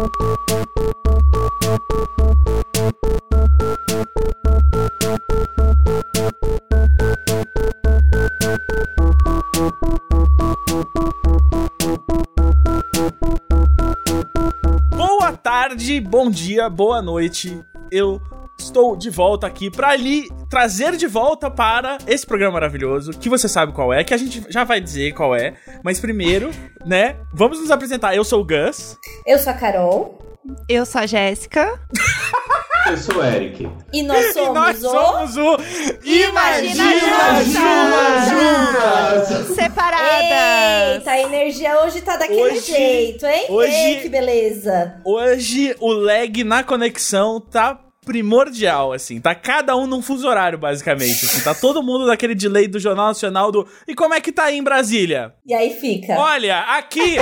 Boa tarde, bom dia, boa noite. Eu estou de volta aqui para lhe trazer de volta para esse programa maravilhoso, que você sabe qual é, que a gente já vai dizer qual é, mas primeiro, né, vamos nos apresentar. Eu sou o Gus. Eu sou a Carol. Eu sou a Jéssica. Eu sou o Eric. E nós somos, e nós o... somos o Imagina Juntas! Juntas! Separadas! Eita, a energia hoje tá daquele Hoje- jeito, hein? hoje- Ei, que beleza. Hoje o lag na conexão tá primordial, assim. Tá cada um num fuso horário, basicamente. assim. Tá todo mundo naquele delay do Jornal Nacional do. E como é que tá aí em Brasília? E aí fica. Olha, aqui.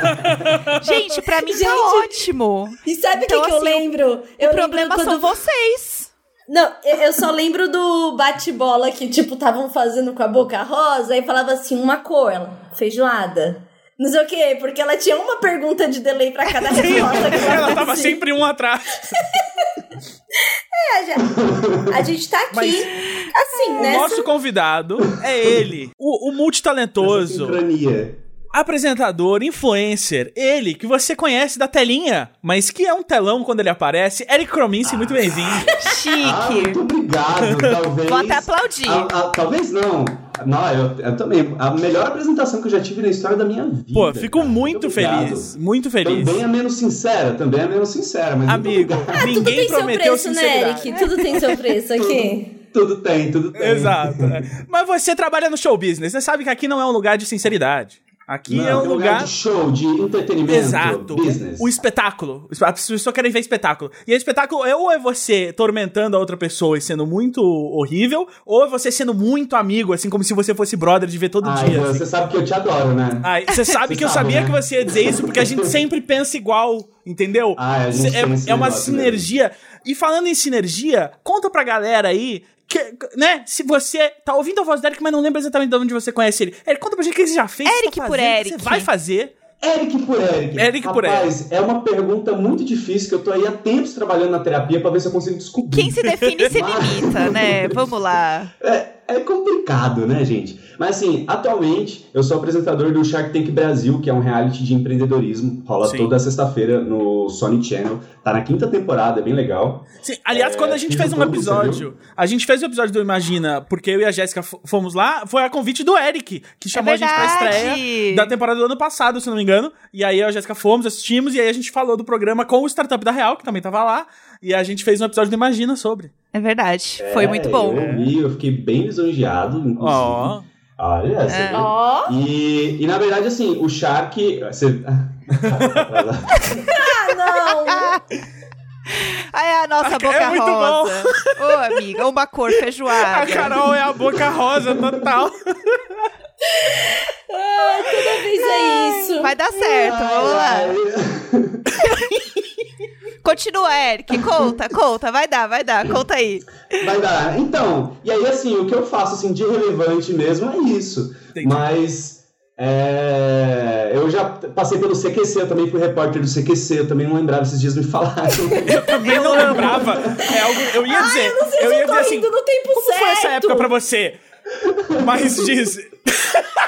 Gente, pra mim Gente, tá ótimo. E sabe o Então, que, que eu assim, lembro? Eu o lembro problema quando... são vocês. Não, eu, eu só lembro do bate-bola que, tipo, estavam fazendo com a boca rosa e falava assim, uma cor, feijoada. Não sei o quê, porque ela tinha uma pergunta de delay pra cada resposta que ela, Ela tava sempre um atrás. É, já- A gente tá aqui, Mas assim, O né? nosso convidado é ele, o, o multitalentoso, Sincronia. Apresentador, influencer, ele que você conhece da telinha, mas que é um telão quando ele aparece. Eric Cromince, muito bem-vindo. Ah, Chique. muito obrigado. Talvez. Vou até aplaudir. Ah, ah, talvez não. Não, eu, eu também. A melhor apresentação que eu já tive na história da minha vida. Pô, fico cara. muito obrigado. feliz, muito feliz. Também é menos sincera, também é menos sincera, mas muito Amigo, obrigado. Ah, tudo ninguém tem seu prometeu preço, né, sinceridade. Eric? Tudo tem seu preço aqui. Tudo tem, tudo tem. Exato. é. Mas você trabalha no show business, você sabe que aqui não é um lugar de sinceridade. Aqui Não, é um tem lugar. de show, de entretenimento, Exato. business. O espetáculo. As pessoas só querem ver espetáculo. E o espetáculo é ou é você tormentando a outra pessoa e sendo muito horrível, ou é você sendo muito amigo, assim, como se você fosse brother de ver todo Ai, dia. você assim. sabe que eu te adoro, né? Ai, você sabe Você que eu sabe, sabia né? que você ia dizer isso, porque a gente sempre pensa igual, entendeu? Ah, a gente é, esse é uma negócio mesmo. sinergia. E falando em sinergia, conta pra galera aí. Que, né, se você tá ouvindo a voz do Eric, mas não lembra exatamente de onde você conhece ele. Eric, conta pra gente o que você já fez. Eric tá por fazendo, o que Eric. Você vai fazer. Eric por Eric. Eric por Rapaz, é uma pergunta muito difícil que eu tô aí há tempos trabalhando na terapia pra ver se eu consigo descobrir. Quem se define se limita, né? Vamos lá. É, é complicado, né, gente? Mas assim, atualmente eu sou apresentador do Shark Tank Brasil, que é um reality de empreendedorismo. Rola Sim. toda sexta-feira no Sony Channel. Tá na quinta temporada, é bem legal. Sim, aliás, É, quando a gente fez um um episódio, a gente fez o episódio do Imagina, porque eu e a Jéssica fomos lá, foi a convite do Eric, que chamou a gente pra verdade. estreia da temporada do ano passado, se não me engano. E aí eu e a Jéssica fomos, assistimos, e aí a gente falou do programa com o Startup da Real, que também tava lá, e a gente fez um episódio do Imagina sobre. É verdade. Foi É, muito bom. Eu vi, eu fiquei bem lisonjeado, inclusive. Ó. Olha, É. Ó. E, e na verdade, assim, o Shark. Você... Ah, não! Ai, a nossa É boca muito rosa. Ô, amiga, uma cor A feijoada. Carol é a boca rosa total. Ai, toda vez é isso. Vai dar certo, vamos lá. Continua, Eric. Conta, conta. Vai dar, vai dar. Conta aí. Vai dar. Então, e aí assim, o que eu faço assim de relevante mesmo é isso. Entendi. Mas é, eu já passei pelo CQC, eu também fui repórter do CQC, eu também não lembrava esses dias me falaram. Eu também não lembrava. É algo, eu ia dizer, Eu não sei se eu eu ia tô dizer assim, no tempo como certo. foi essa época pra você? Mas diz...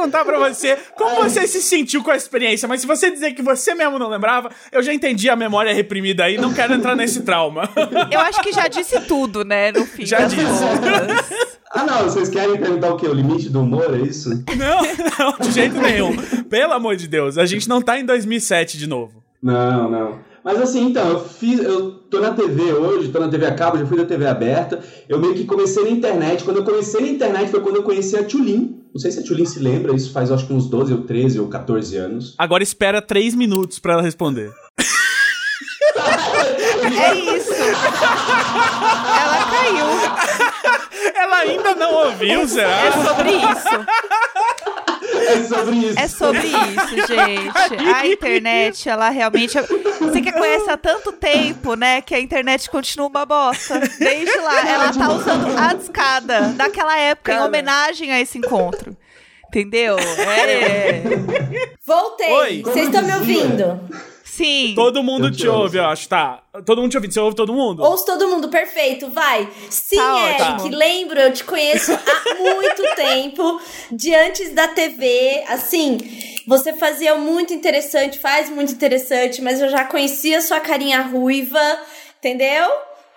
Perguntar pra você como você se sentiu com a experiência, mas se você dizer que você mesmo não lembrava, eu já entendi a memória reprimida aí, não quero entrar nesse trauma. Eu acho que já disse tudo, né? No fim Já disse. contas. ah, não, vocês querem perguntar o quê? O limite do humor, é isso? Não, não, de jeito nenhum. Pelo amor de Deus, a gente não tá em 2007 de novo. Não, não. Mas assim, então, eu fiz. Eu tô na TV hoje, tô na TV a cabo, já fui da TV aberta. Eu meio que comecei na internet. Quando eu comecei na internet foi quando eu conheci a Tulin. Não sei se a Tulin se lembra, isso faz acho que uns 12 ou 13 ou 14 anos. Agora espera três minutos pra ela responder. É isso. Ela caiu. Ela ainda não ouviu, É será? sobre isso. É sobre isso. É sobre isso, gente. A internet, ela realmente. Você que conhece há tanto tempo, né? Que a internet continua uma bosta. Desde lá, ela tá usando a discada daquela época em Cara. homenagem a esse encontro. Entendeu? É. Voltei. Vocês estão me ouvindo? Sim. Todo mundo Eu te ouço. ouve, eu acho, tá. Todo mundo te ouve, você ouve todo mundo? Ouço todo mundo, perfeito, vai. Sim, Tá Eric, ótimo. lembro, eu te conheço há muito tempo, de antes da TV, assim, você fazia muito interessante, faz muito interessante, mas eu já conhecia sua carinha ruiva, entendeu?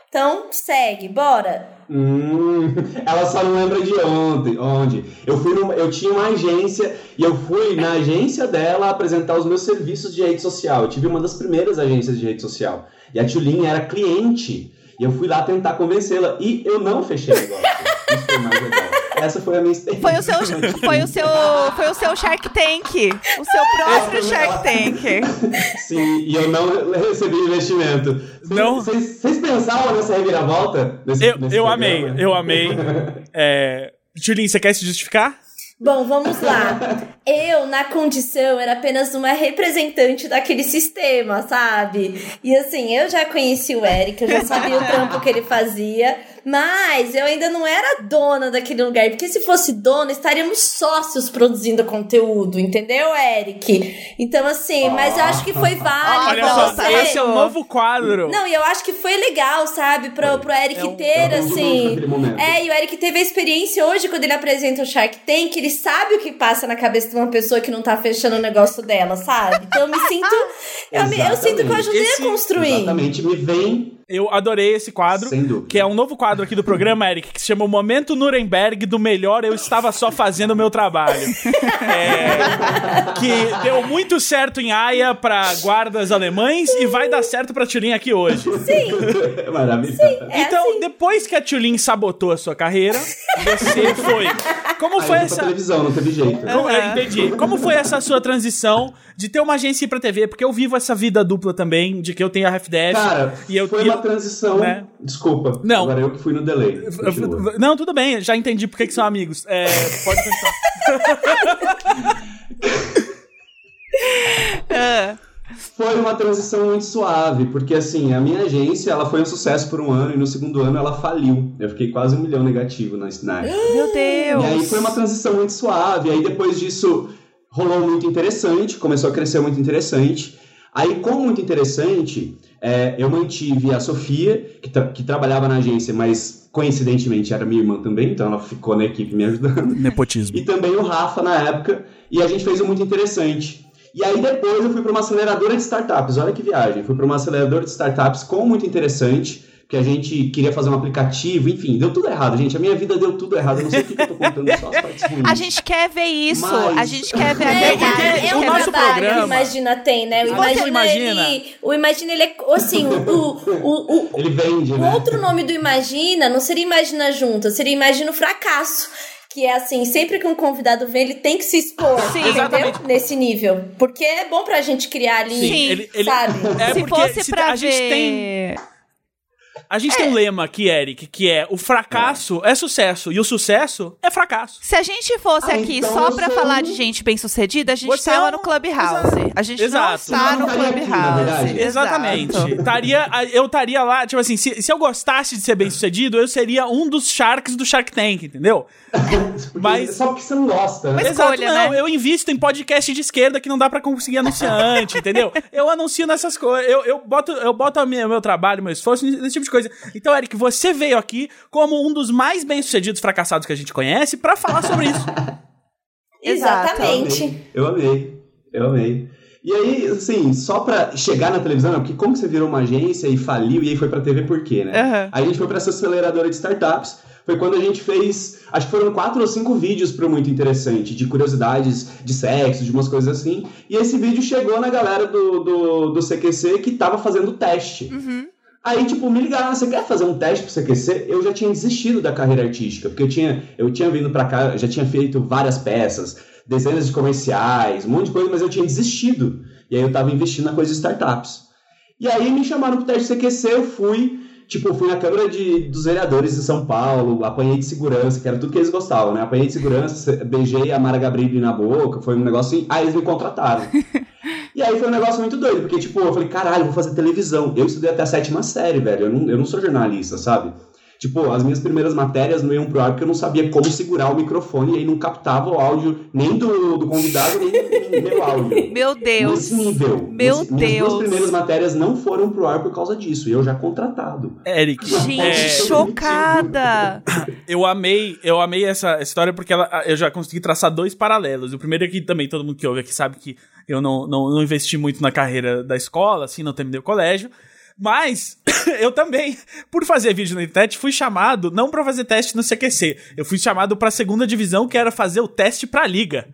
Então, segue, bora. Hum, ela só não lembra de ontem, onde. Eu fui numa- eu tinha uma agência e eu fui na agência dela apresentar os meus serviços de rede social. Eu tive uma das primeiras agências de rede social. E a Tulin era cliente. E eu fui lá tentar convencê-la. E eu não fechei o negócio. Isso foi mais legal. Essa foi a minha experiência. Foi o seu, foi o seu, foi o seu Shark Tank. O seu próprio Shark Tank. Sim, e eu não recebi investimento. Não? Vocês pensavam nessa reviravolta? Nesse, Eu, nesse eu programa? amei, eu amei. É... Julien, você quer se justificar? Bom, vamos lá. Eu, na condição, era apenas uma representante daquele sistema, sabe? E assim, eu já conheci o Eric, eu já sabia o trampo que ele fazia, mas eu ainda não era dona daquele lugar, porque se fosse dona, estaríamos sócios produzindo conteúdo, entendeu, Eric? Então, assim, mas eu acho que foi válido. Olha só, você- esse é um novo quadro. Não, e eu acho que foi legal, sabe? Pro, pro Eric É um- ter, é um assim. É, e o Eric teve a experiência hoje quando ele apresenta o Shark Tank, ele sabe o que passa na cabeça de uma pessoa que não tá fechando o negócio dela, sabe? Então eu me sinto. eu, me- eu sinto que eu ajudei Esse- a construir. Exatamente, me vem Eu adorei esse quadro, Sem dúvida. que é um novo quadro aqui do programa, Eric, que se chama o Momento Nuremberg do Melhor Eu Estava Só Fazendo o Meu Trabalho. É, que deu muito certo em Haia pra guardas alemães e vai dar certo pra Tulin aqui hoje. Sim, maravilhoso. é então, assim. depois que a Tulin sabotou a sua carreira, você foi. Como Aí foi essa. televisão, não teve jeito. Como- eu entendi. Como foi essa sua transição de ter uma agência pra TV? Porque eu vivo essa vida dupla também, de que eu tenho a RFDF Cara, e eu foi e eu- uma transição. né? Desculpa. Não. Agora eu que fui no delay. Continua. Não, tudo bem, já entendi por que que são amigos. É, pode continuar. Ah, Foi uma transição muito suave, porque assim, a minha agência ela foi um sucesso por um ano e no segundo ano ela faliu. Eu fiquei quase um milhão negativo na Snap. meu Deus. E aí foi uma transição muito suave. Aí depois disso rolou muito interessante, começou a crescer muito interessante. Aí, com muito interessante, é, eu mantive a Sofia, que, tra- que trabalhava na agência, mas coincidentemente era minha irmã também, então ela ficou na equipe me ajudando. Nepotismo. E também o Rafa na época, e a gente fez um muito interessante. E aí depois eu fui para uma aceleradora de startups, olha que viagem. Fui para uma aceleradora de startups com muito interessante, que a gente queria fazer um aplicativo, enfim, deu tudo errado, gente. A minha vida deu tudo errado, eu não sei o que que eu tô contando, só as partes ruins. A gente quer ver isso. Mas- A gente quer ver a É, verdade. é, a gente é um ver nosso programa- que o Imagina tem, né? O Imagina, imagina? ele. O Imagina, ele é. Assim, o, o, o, Ele vende, o né? outro nome do Imagina não seria Imagina Junta, seria Imagina o Fracasso. Que é assim, sempre que um convidado vem, ele tem que se expor, Sim. entendeu? Exatamente. Nesse nível. Porque é bom pra gente criar ali, Sim. Ele- ele- sabe? É Se fosse se- pra a gente ver... tem A gente tem um lema aqui, Eric, que é o fracasso é sucesso e o sucesso é fracasso. Se a gente fosse Ah, aqui então só pra sou falar de gente bem sucedida, a gente Você é tava um- no Clubhouse. A gente Exato. não tá Eu no não estaria aqui, na Clubhouse. Exatamente. Exato. Taria, eu estaria lá, tipo assim, se, se eu gostasse de ser bem sucedido, eu seria um dos sharks do Shark Tank, entendeu? Porque- mas- Só porque você não gosta, né? Mas- Exato, escolha, não, né? eu invisto em podcast de esquerda que não dá pra conseguir anunciante, entendeu? Eu anuncio nessas coisas, eu, eu boto, eu boto minha, meu trabalho, meu esforço nesse tipo de coisa. Então, Eric, você veio aqui como um dos mais bem-sucedidos fracassados que a gente conhece pra falar sobre isso. Exatamente. Eu amei, eu amei. E aí, assim, só pra chegar na televisão, né, porque como que você virou uma agência e faliu e aí foi pra TV por quê, né? Aham. Aí a gente foi pra essa aceleradora de startups, foi quando a gente fez, acho que foram quatro ou cinco vídeos pro Muito Interessante, de curiosidades de sexo, de umas coisas assim. E esse vídeo chegou na galera do, do, do CQC que tava fazendo teste. Aí, tipo, me ligaram, "Ah, você quer fazer um teste pro CQC? Eu já tinha desistido da carreira artística, porque eu tinha, eu tinha vindo pra cá, já tinha feito várias peças, dezenas de comerciais, um monte de coisa, mas eu tinha desistido. E aí eu tava investindo na coisa de startups. E aí me chamaram pro teste CQC, eu fui, tipo, eu fui na Câmara de, dos Vereadores de São Paulo, apanhei de segurança, que era tudo que eles gostavam, né? Apanhei de segurança, beijei a Mara Gabrilli na boca, foi um negócio assim, aí eles me contrataram. E aí foi um negócio muito doido, porque, tipo, eu falei, caralho, vou fazer televisão. Eu estudei até a sétima série, velho. Eu não, eu não sou jornalista, sabe? Tipo, as minhas primeiras matérias não iam pro ar porque eu não sabia como segurar o microfone e aí não captava o áudio nem do, do convidado, nem do meu áudio. Meu Deus. Nesse nível. Meu Nesse- Minhas duas Deus. primeiras matérias não foram pro ar por causa disso. E eu já contratado. Eric, Gente, é, chocada. eu amei, eu amei essa história porque ela, eu já consegui traçar dois paralelos. O primeiro é que também todo mundo que ouve aqui sabe que eu não, não, não investi muito na carreira da escola, assim, não terminei o colégio. Mas eu também, por fazer vídeo na internet, fui chamado não pra fazer teste no CQC. Eu fui chamado pra segunda divisão, que era fazer o teste pra liga.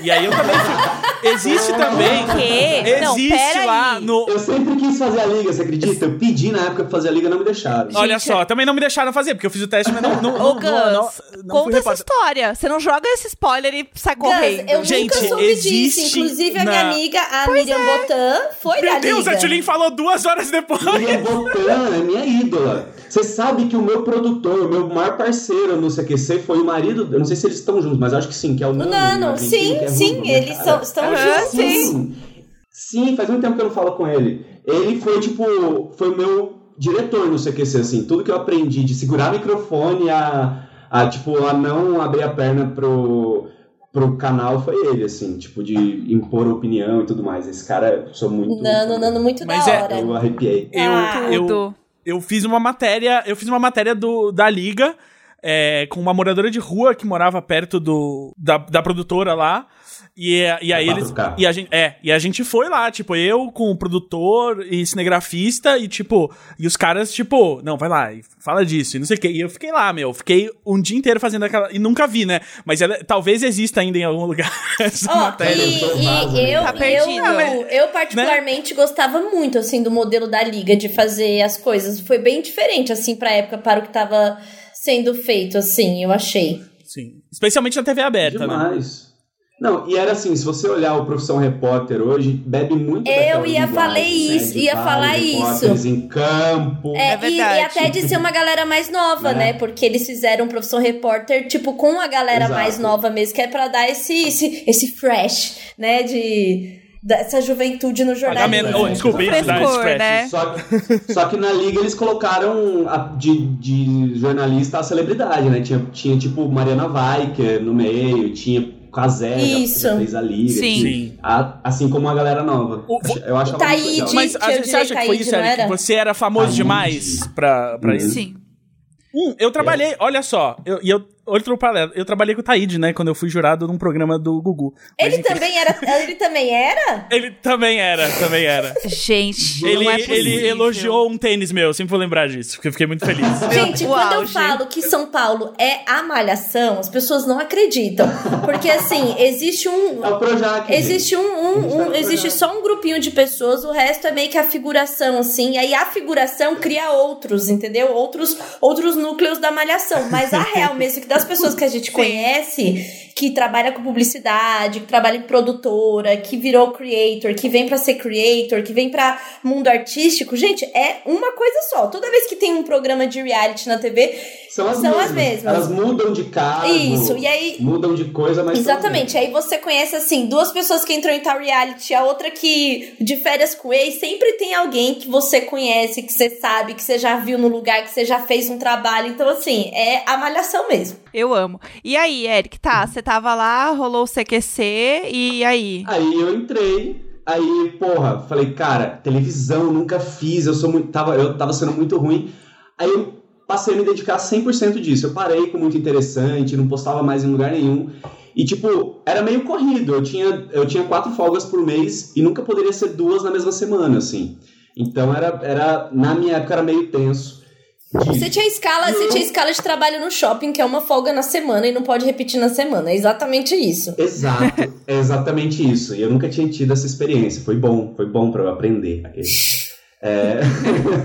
E aí eu também fui. Existe também. Quê? Não, Existe pera lá aí. no, Eu sempre quis fazer a liga, você acredita? Eu pedi na época pra fazer a liga não me deixaram. Olha Gente, só, também não me deixaram fazer, porque eu fiz o teste, mas não. não, Ô, não, Gus, não, não, não conta essa história. Você não joga esse spoiler e sai Gus, correndo. eu Gente, nunca soube existe disso. Inclusive, a minha na- amiga, a Miriam Botan, foi da Meu Deus, liga. a Tulin falou duas horas depois. Miriam Botan é minha ídola. Você sabe que o meu produtor, o meu maior parceiro no CQC foi o marido. Eu não sei se eles estão juntos, mas acho que sim, que é o O Nano. Nano, argentino, sim, é sim, né, eles são, estão Aham, sim. Sim, faz muito tempo que eu não falo com ele. Ele foi, tipo, foi o meu diretor no CQC, assim. Tudo que eu aprendi de segurar microfone, a, a tipo, a não abrir a perna pro, pro canal foi ele, assim. Tipo, de impor opinião e tudo mais. Esse cara, eu sou muito... Nano, Nano, muito Mas da é- hora. Eu arrepiei. Eu, Ah. eu, Tudo. eu fiz uma matéria, eu fiz uma matéria do, da Liga é, com uma moradora de rua que morava perto do, da, da produtora lá. E, e aí eles. 4K. E a, gente, é, e a gente foi lá, tipo, eu com o produtor e cinegrafista, e tipo, e os caras, tipo, não, vai lá, e fala disso, e não sei o quê. E eu fiquei lá, meu, fiquei um dia inteiro fazendo aquela. E nunca vi, né? Mas ela- talvez exista ainda em algum lugar essa Ó, matéria. e, eu e vaso, eu, Tá eu, perdido. eu, eu particularmente gostava muito, assim, do modelo da Liga de fazer as coisas. Foi bem diferente, assim, pra época, para o que tava sendo feito, assim, eu achei. Sim. Especialmente na TV aberta, né? Demais. Não, e era assim, se você olhar o Profissão Repórter hoje, bebe muito Eu ia falar né, isso, de ia falar isso. em campo. É, É e- verdade. E, até de ser uma galera mais nova, É. né? Porque eles fizeram Profissão Repórter, tipo, com a galera Exato. mais nova mesmo, que é pra dar esse, esse, esse fresh, né? De dessa juventude no jornalismo. Pagamento. Oh, desculpa, isso, dá Frescor, né? Só que, só que na liga eles colocaram a- de, de jornalista a celebridade, né? Tinha, tinha tipo Mariana Weicker no meio, tinha Kazé, Isso. fez a liga. Sim. a- assim como a galera nova. O- Eu acho Taíde. Mas Tinha às vezes o você acha que foi isso, não Eric? era? Você era famoso Taíde. demais pra, pra Uhum. isso? Sim. Hum, eu trabalhei, olha só, eu, e eu, outro paralelo, eu trabalhei com o Taíde, né, quando eu fui jurado num programa do Gugu. Ele também era. Ele também era? Ele também era, também era. Gente, ele, não é ele elogiou um tênis meu, sempre vou lembrar disso, porque eu fiquei muito feliz. Gente, o quando eu auge. falo que São Paulo é a malhação, as pessoas não acreditam. Porque assim, existe um. É o Projac. gente. Existe um, um- um- existe só um grupinho de pessoas, o resto é meio que a figuração, assim. E aí a figuração cria outros, entendeu? Outros, outros núcleos da malhação. Mas a real mesmo, que das pessoas que a gente conhece, que trabalha com publicidade, que trabalha em produtora, que virou creator, que vem pra ser creator, que vem pra mundo artístico, gente, é uma coisa só. Toda vez que tem um programa de reality na TV, São as, são mesmas. as mesmas. Elas mudam de cargo. Isso, e aí- Mudam de coisa, mas. Exatamente. Aí você conhece, assim, duas pessoas que entram em tal reality, a outra que de férias com ex, sempre tem alguém que você conhece, que você sabe, que você já viu no lugar, que você já fez um trabalho. Então, assim, é a malhação mesmo. Eu amo. E aí, Eric, tá, você tava lá, rolou o CQC, e aí? Aí eu entrei, aí, porra, falei, cara, televisão, nunca fiz, eu sou muito. Tava, eu tava sendo muito ruim. Aí eu passei a me dedicar 100% disso. Eu parei com muito interessante, não postava mais em lugar nenhum. E, tipo, era meio corrido. Eu tinha, eu tinha quatro folgas por mês e nunca poderia ser duas na mesma semana, assim. Então era, era na minha época era meio tenso. Você tinha escala, você tinha escala de trabalho no shopping, que é uma folga na semana e não pode repetir na semana. É exatamente isso. Exato, é exatamente isso. E eu nunca tinha tido essa experiência. Foi bom, foi bom pra eu aprender. aquele. É...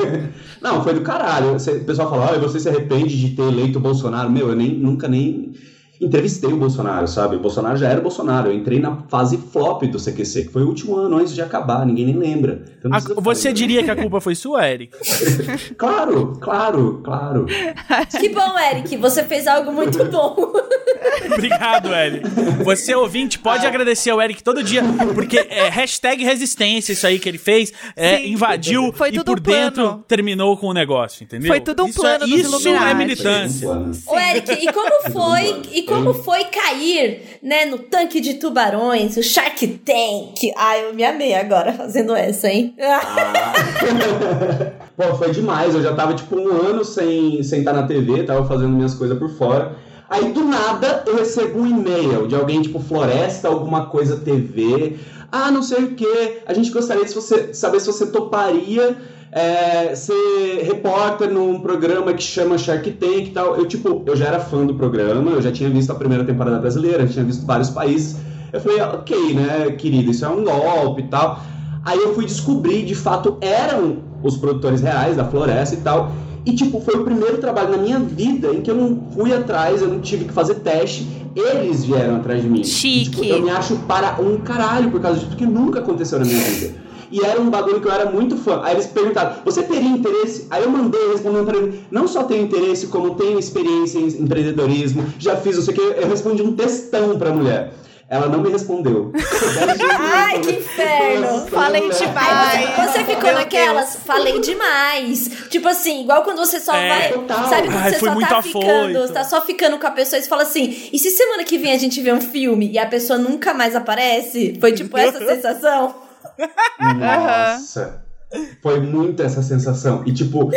Não, foi do caralho. O pessoal fala, ah, você se arrepende de ter eleito o Bolsonaro? Meu, eu nem, nunca nem. Entrevistei o Bolsonaro, sabe? O Bolsonaro já era o Bolsonaro. Eu entrei na fase flop do CQC, que foi o último ano antes de acabar, ninguém nem lembra. Então não A- você falar. diria que a culpa foi sua, Eric? Claro, claro, claro. Que bom, Eric, você fez algo muito bom. Obrigado, Eric. Você, ouvinte, pode agradecer ao Eric todo dia, porque é hashtag resistência isso aí que ele fez, é, Sim. invadiu Foi e por um plano. dentro terminou com o negócio, entendeu? Foi tudo um isso plano é, dos Isso é militância. Ô, Eric, e como foi, e como foi cair, né, no tanque de tubarões, o Shark Tank? Ai, eu me amei agora fazendo essa, hein? Pô, foi demais. Eu já tava, tipo, um ano sem, sem estar na TV, tava fazendo minhas coisas por fora. Aí, do nada, eu recebo um e-mail de alguém, tipo, Floresta, alguma coisa TV. Ah, não sei o que. A gente gostaria de você, saber se você toparia é, ser repórter num programa que chama Shark Tank e tal. Eu, tipo, eu já era fã do programa, eu já tinha visto a primeira temporada brasileira, já tinha visto vários países. Eu falei, ok, né, querido, isso é um golpe e tal. Aí eu fui descobrir, de fato, eram os produtores reais da Floresta e tal. E, tipo, foi o primeiro trabalho na minha vida em que eu não fui atrás, eu não tive que fazer teste. Eles vieram atrás de mim. E, tipo, Chique. eu me acho para um caralho por causa disso, porque nunca aconteceu na minha vida. E era um bagulho que eu era muito fã. Aí eles perguntaram, você teria interesse? Aí eu mandei respondendo pra ele, não só tenho interesse, como tenho experiência em empreendedorismo, já fiz não sei o que. Eu respondi um textão pra mulher. Ela não me respondeu. Ai, que inferno. Falei demais. Aí você, ficou naquelas, falei demais. Tipo assim, igual quando você só É. vai. Total. Sabe quando Ai, você só tá afoito. ficando, tá só ficando com a pessoa e você fala assim: e se semana que vem a gente vê um filme e a pessoa nunca mais aparece? Foi tipo essa sensação? Nossa. Foi muito essa sensação. E tipo,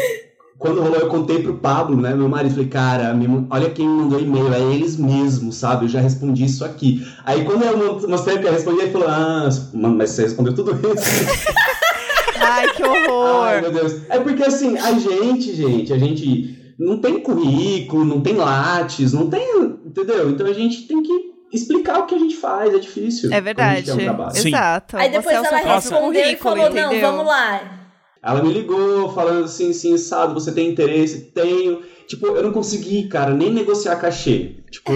quando rolou, eu contei pro Pablo, né, meu marido, falei, cara, olha quem me mandou e-mail, é eles mesmos, sabe? Eu já respondi isso aqui. Aí quando eu mo- mostrei o que eu respondi, ele falou, ah, mas você respondeu tudo isso. Ai, que Ai, horror. meu Deus. É porque assim, a gente, gente, a gente não tem currículo, não tem lattes, não tem. Entendeu? Então a gente tem que explicar o que a gente faz, é difícil. É verdade. um trabalho. Sim. Exato. Aí depois Você é ela respondeu e falou: não, entendeu? vamos lá. Ela me ligou falando assim, assim, sabe, você tem interesse? Tenho. Tipo, eu não consegui, cara, nem negociar cachê. Tipo,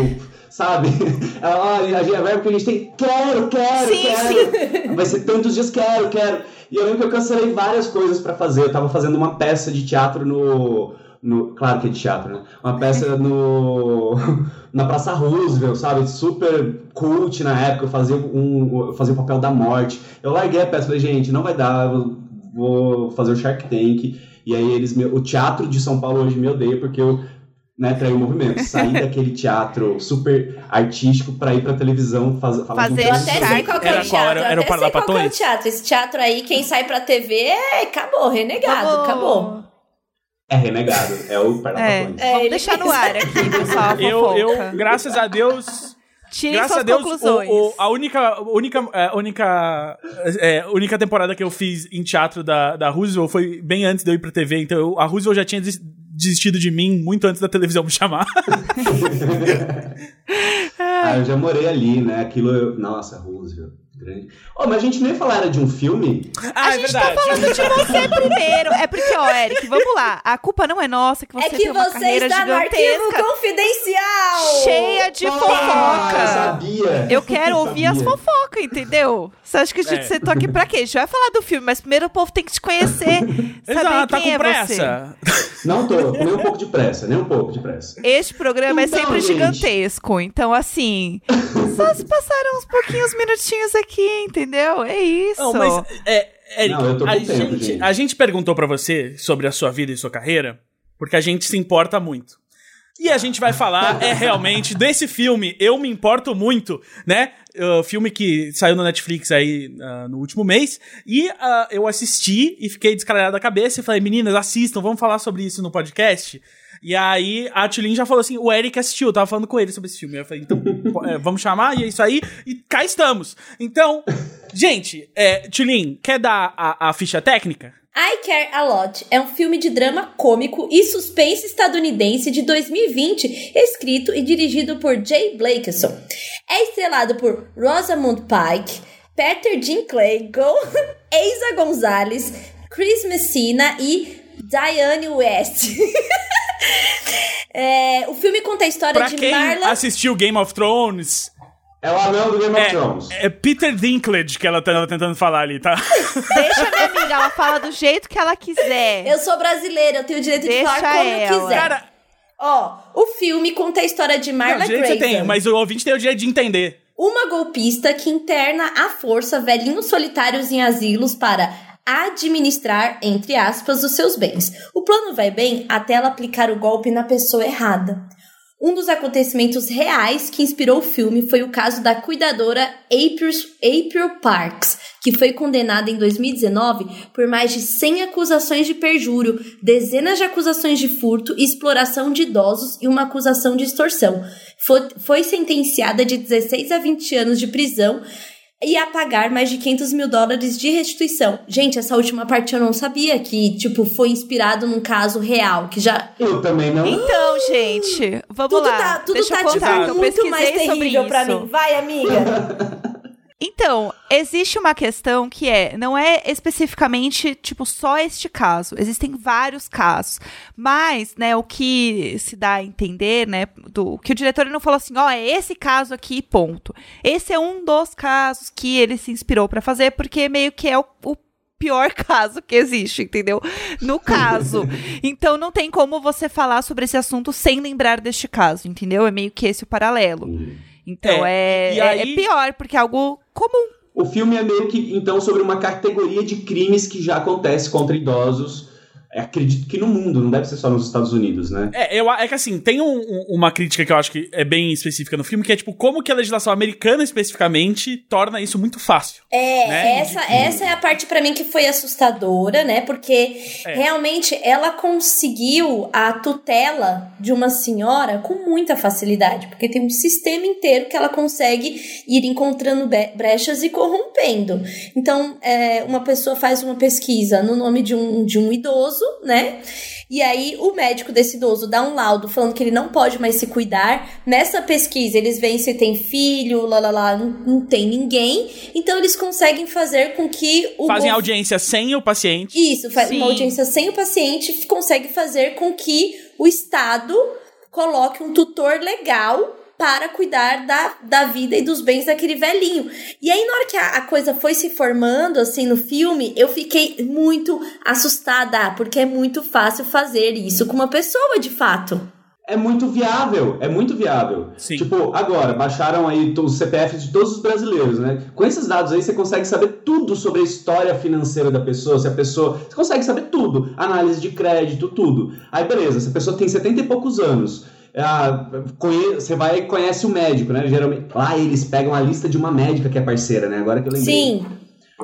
sabe? Ela, olha, a gente vai porque a gente tem. Quero, quero, Sim, quero. Vai ser tantos dias, quero, quero. E eu lembro que eu cancelei várias coisas pra fazer. Eu tava fazendo uma peça de teatro no. No claro que é de teatro, né? Uma peça no. Na Praça Roosevelt, sabe? Super cult na época. Eu fazia, um, fazia o papel da morte. Eu larguei a peça, falei, gente, não vai dar. Eu vou fazer o Shark Tank. E aí eles me, o teatro de São Paulo hoje me odeia porque eu né, traí o movimento. Saí daquele teatro super artístico pra ir pra televisão faz, falar um Fazer até sei qual que é Era teatro. Era- era o até sei qual que é o teatro. Esse teatro aí, quem sai pra TV, é, acabou, renegado, Vamos- acabou. É renegado, é o É, Parlapatões. É, vamos deixar no ar aqui, pessoal. Eu, eu, graças a Deus, Tirem Graças suas a Deus, o- conclusões. o- a única, única, é, única, é, única temporada que eu fiz em teatro da, da Roosevelt foi bem antes de eu ir pra TV, então eu- a Roosevelt já tinha des- desistido de mim muito antes da televisão me chamar. Ah, eu já morei ali, né? Aquilo, eu... nossa, Roosevelt, grande. Oh, mas a gente nem falar era de um filme? Ah, a gente tá falando de você primeiro. É porque, ó, Eric, vamos lá. A culpa não é nossa que você É que tem uma você carreira está no arquivo gigantesca, confidencial! cheia de Ah, eu fofoca. sabia. Eu quero ouvir as sabia. fofocas, entendeu? Você acha que a gente É. sentou aqui pra quê? A gente vai falar do filme, mas primeiro o povo tem que te conhecer. Saber Exato, tá quem com é pressa. Não tô, nem um pouco de pressa, nem um pouco de pressa. você. Este programa Então, é sempre gente. gigantesco. Então, assim, só se passaram uns pouquinhos minutinhos aqui, entendeu? É isso. Não, mas, é, Eric, Não, tô com a, tempo, gente, gente. a gente perguntou pra você sobre a sua vida e sua carreira, porque a gente se importa muito. E a gente vai falar, é realmente, desse filme, Eu Me Importo Muito, né? Uh, filme que saiu no Netflix aí uh, no último mês. E uh, eu assisti e fiquei descaralhado da cabeça e falei, meninas, assistam, vamos falar sobre isso no podcast. E aí a Tulin já falou assim: o Eric assistiu, eu tava falando com ele sobre esse filme. Eu falei, então é, vamos chamar, e é isso aí, e cá estamos. Então, gente, é, Tulin, quer dar a, a ficha técnica? I Care A Lot é um filme de drama cômico e suspense estadunidense de 2020, escrito e dirigido por Jay Blakeson. É estrelado por Rosamund Pike, Peter Dinklage, Eiza Gonzalez, Chris Messina e Diane West. É, o filme conta a história Pra de quem Marla. assistiu Game of Thrones, É o anão do Game of Thrones. é, é Peter Dinklage que ela tá tentando falar ali, tá? Deixa minha amiga, ela fala do jeito que ela quiser. Eu sou brasileira, eu tenho o direito de Deixa falar como eu ela. quiser. Cara, Ó, o filme conta a história de Marla não, direito você Grayson. tem, mas o ouvinte tem o direito de entender. Uma golpista que interna à força velhinhos solitários em asilos para administrar, entre aspas, os seus bens. O plano vai bem até ela aplicar o golpe na pessoa errada. Um dos acontecimentos reais que inspirou o filme foi o caso da cuidadora April, April Parks, que foi condenada em 2019 por mais de 100 acusações de perjúrio, dezenas de acusações de furto exploração de idosos e uma acusação de extorsão. Foi, foi sentenciada de 16 a 20 anos de prisão e a pagar mais de 500 mil dólares de restituição. Gente, essa última parte eu não sabia que, tipo, foi inspirado num caso real, que já... Eu também não. Então, gente, vamos Tudo lá. tá, tudo Deixa tá eu contar, tipo, eu muito mais terrível pra isso. mim. Vai, amiga. Então, existe uma questão que é, não é especificamente, tipo, só este caso. Existem vários casos. Mas, né, o que se dá a entender, né, do que o diretor não falou assim, ó, é esse caso aqui, ponto. Esse é um dos casos que ele se inspirou pra fazer, porque meio que é o, o pior caso que existe, entendeu? No caso. Então não tem como você falar sobre esse assunto sem lembrar deste caso, entendeu? É meio que esse o paralelo. Então É, é, e é- aí- é pior, porque é algo comum. O filme é meio que, então, sobre uma categoria de crimes que já acontece contra idosos. É, acredito que no mundo, não deve ser só nos Estados Unidos, né? É, eu, é que assim, tem um- um- uma crítica que eu acho que é bem específica no filme, que é tipo, como que a legislação americana especificamente torna isso muito fácil. É, Né? essa, essa é a parte pra mim que foi assustadora, né? Porque É. realmente ela conseguiu a tutela de uma senhora com muita facilidade, porque tem um sistema inteiro que ela consegue ir encontrando brechas e corrompendo. Então, é, uma pessoa faz uma pesquisa no nome de um, de um idoso, né? E aí o médico desse idoso dá um laudo falando que ele não pode mais se cuidar. Nessa pesquisa, eles veem se tem filho, lá lá lá, não, não tem ninguém. Então eles conseguem fazer com que o Fazem gov- audiência sem o paciente. Isso, faz Sim. uma audiência sem o paciente, consegue fazer com que o Estado coloque um tutor legal para cuidar da, da vida e dos bens daquele velhinho. E aí, na hora que a, a coisa foi se formando, assim, no filme, eu fiquei muito assustada, porque é muito fácil fazer isso com uma pessoa, de fato. É muito viável, é muito viável. Sim. Tipo, agora, baixaram aí os CPFs de todos os brasileiros, né? Com esses dados aí, você consegue saber tudo sobre a história financeira da pessoa, se a pessoa... Você consegue saber tudo. Análise de crédito, tudo. Aí, beleza, se a pessoa tem 70 e poucos anos... ah, conhe- Você vai e conhece o médico, né? Geralmente, lá eles pegam a lista de uma médica que é parceira, né? Agora que eu lembrei. Sim,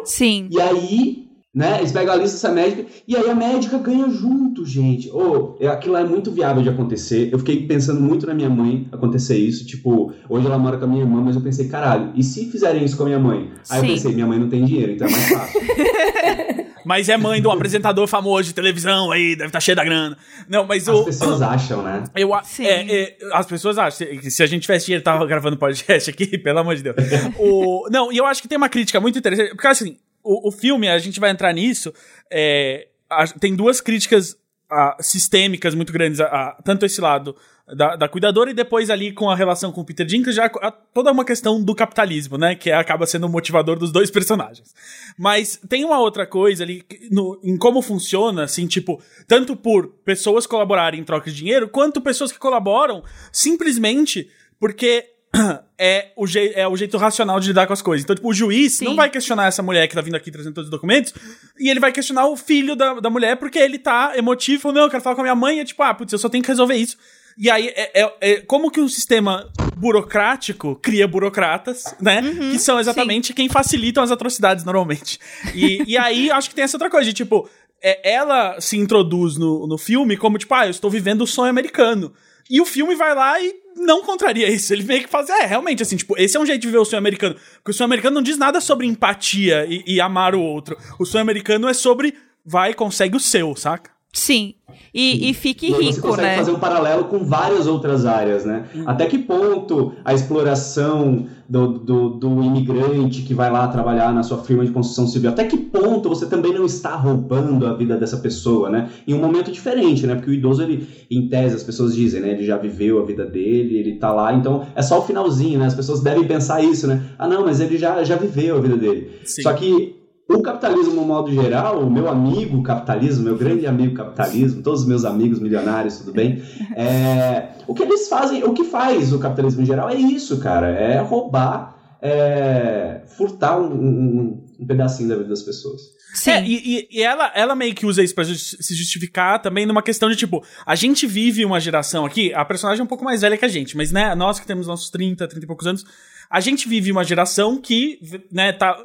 Sim. E aí, né, eles pegam a lista dessa médica e aí a médica ganha junto, gente. Ô, é- aquilo é muito viável de acontecer. Eu fiquei pensando muito na minha mãe acontecer isso. Tipo, hoje ela mora com a minha irmã, mas eu pensei, caralho, e se fizerem isso com a minha mãe? Aí Sim. eu pensei, minha mãe não tem dinheiro, então é mais fácil. Mas é mãe de um apresentador famoso de televisão aí, deve estar cheio da grana. Não, mas As o. pessoas acham, né? Eu, a- Sim. é, é, as pessoas acham que se a gente tivesse dinheiro, tava gravando podcast aqui, pelo amor de Deus. o, não, e eu acho que tem uma crítica muito interessante, porque assim, o, o filme, a gente vai entrar nisso, é, a- tem duas críticas ah, sistêmicas muito grandes, a, a- tanto esse lado da, da cuidadora e depois ali com a relação com o Peter Dinklage, já a- toda uma questão do capitalismo, né, que acaba sendo o motivador dos dois personagens. Mas tem uma outra coisa ali que- no- em como funciona, assim, tipo, tanto por pessoas colaborarem em troca de dinheiro, quanto pessoas que colaboram simplesmente porque é o, é o jeito racional de lidar com as coisas. Então, tipo, o juiz Sim. não vai questionar essa mulher que tá vindo aqui trazendo todos os documentos, e ele vai questionar o filho da, da mulher porque ele tá emotivo, não, eu quero falar com a minha mãe, e é tipo, ah, putz, eu só tenho que resolver isso. E aí, é, é- é como que um sistema burocrático cria burocratas, né? que são exatamente quem facilitam as atrocidades normalmente. E, e aí, acho que tem essa outra coisa, de tipo, é, ela se introduz no, no filme como, tipo, ah, eu estou vivendo o sonho americano. E o filme vai lá e não contraria isso. Ele meio que faz, é, realmente, assim, tipo, esse é um jeito de viver o sonho americano. Porque o sonho americano não diz nada sobre empatia e, e amar o outro. O sonho americano é sobre vai, consegue o seu, saca? Sim. E, e fique E aí você rico, consegue né? fazer um paralelo com várias outras áreas, né? Até que ponto a exploração do, do, do imigrante que vai lá trabalhar na sua firma de construção civil, até que ponto você também não está roubando a vida dessa pessoa, né? Em um momento diferente, né? Porque o idoso, ele, em tese, as pessoas dizem, né? Ele já viveu a vida dele, ele tá lá, então é só o finalzinho, né? As pessoas devem pensar isso, né? Ah, não, mas ele já, já viveu a vida dele. Sim. Só que o capitalismo, no modo geral, o meu amigo capitalismo, meu grande amigo capitalismo, todos os meus amigos milionários, tudo bem? É, o que eles fazem, o que faz o capitalismo em geral é isso, cara. É roubar, é, furtar um, um- um pedacinho da vida das pessoas. Sim. É, e, e- ela, ela meio que usa isso pra justi- se justificar também numa questão de tipo, a gente vive uma geração aqui, a personagem é um pouco mais velha que a gente, mas né, nós que temos nossos 30, 30 e poucos anos, a gente vive uma geração que, né, tá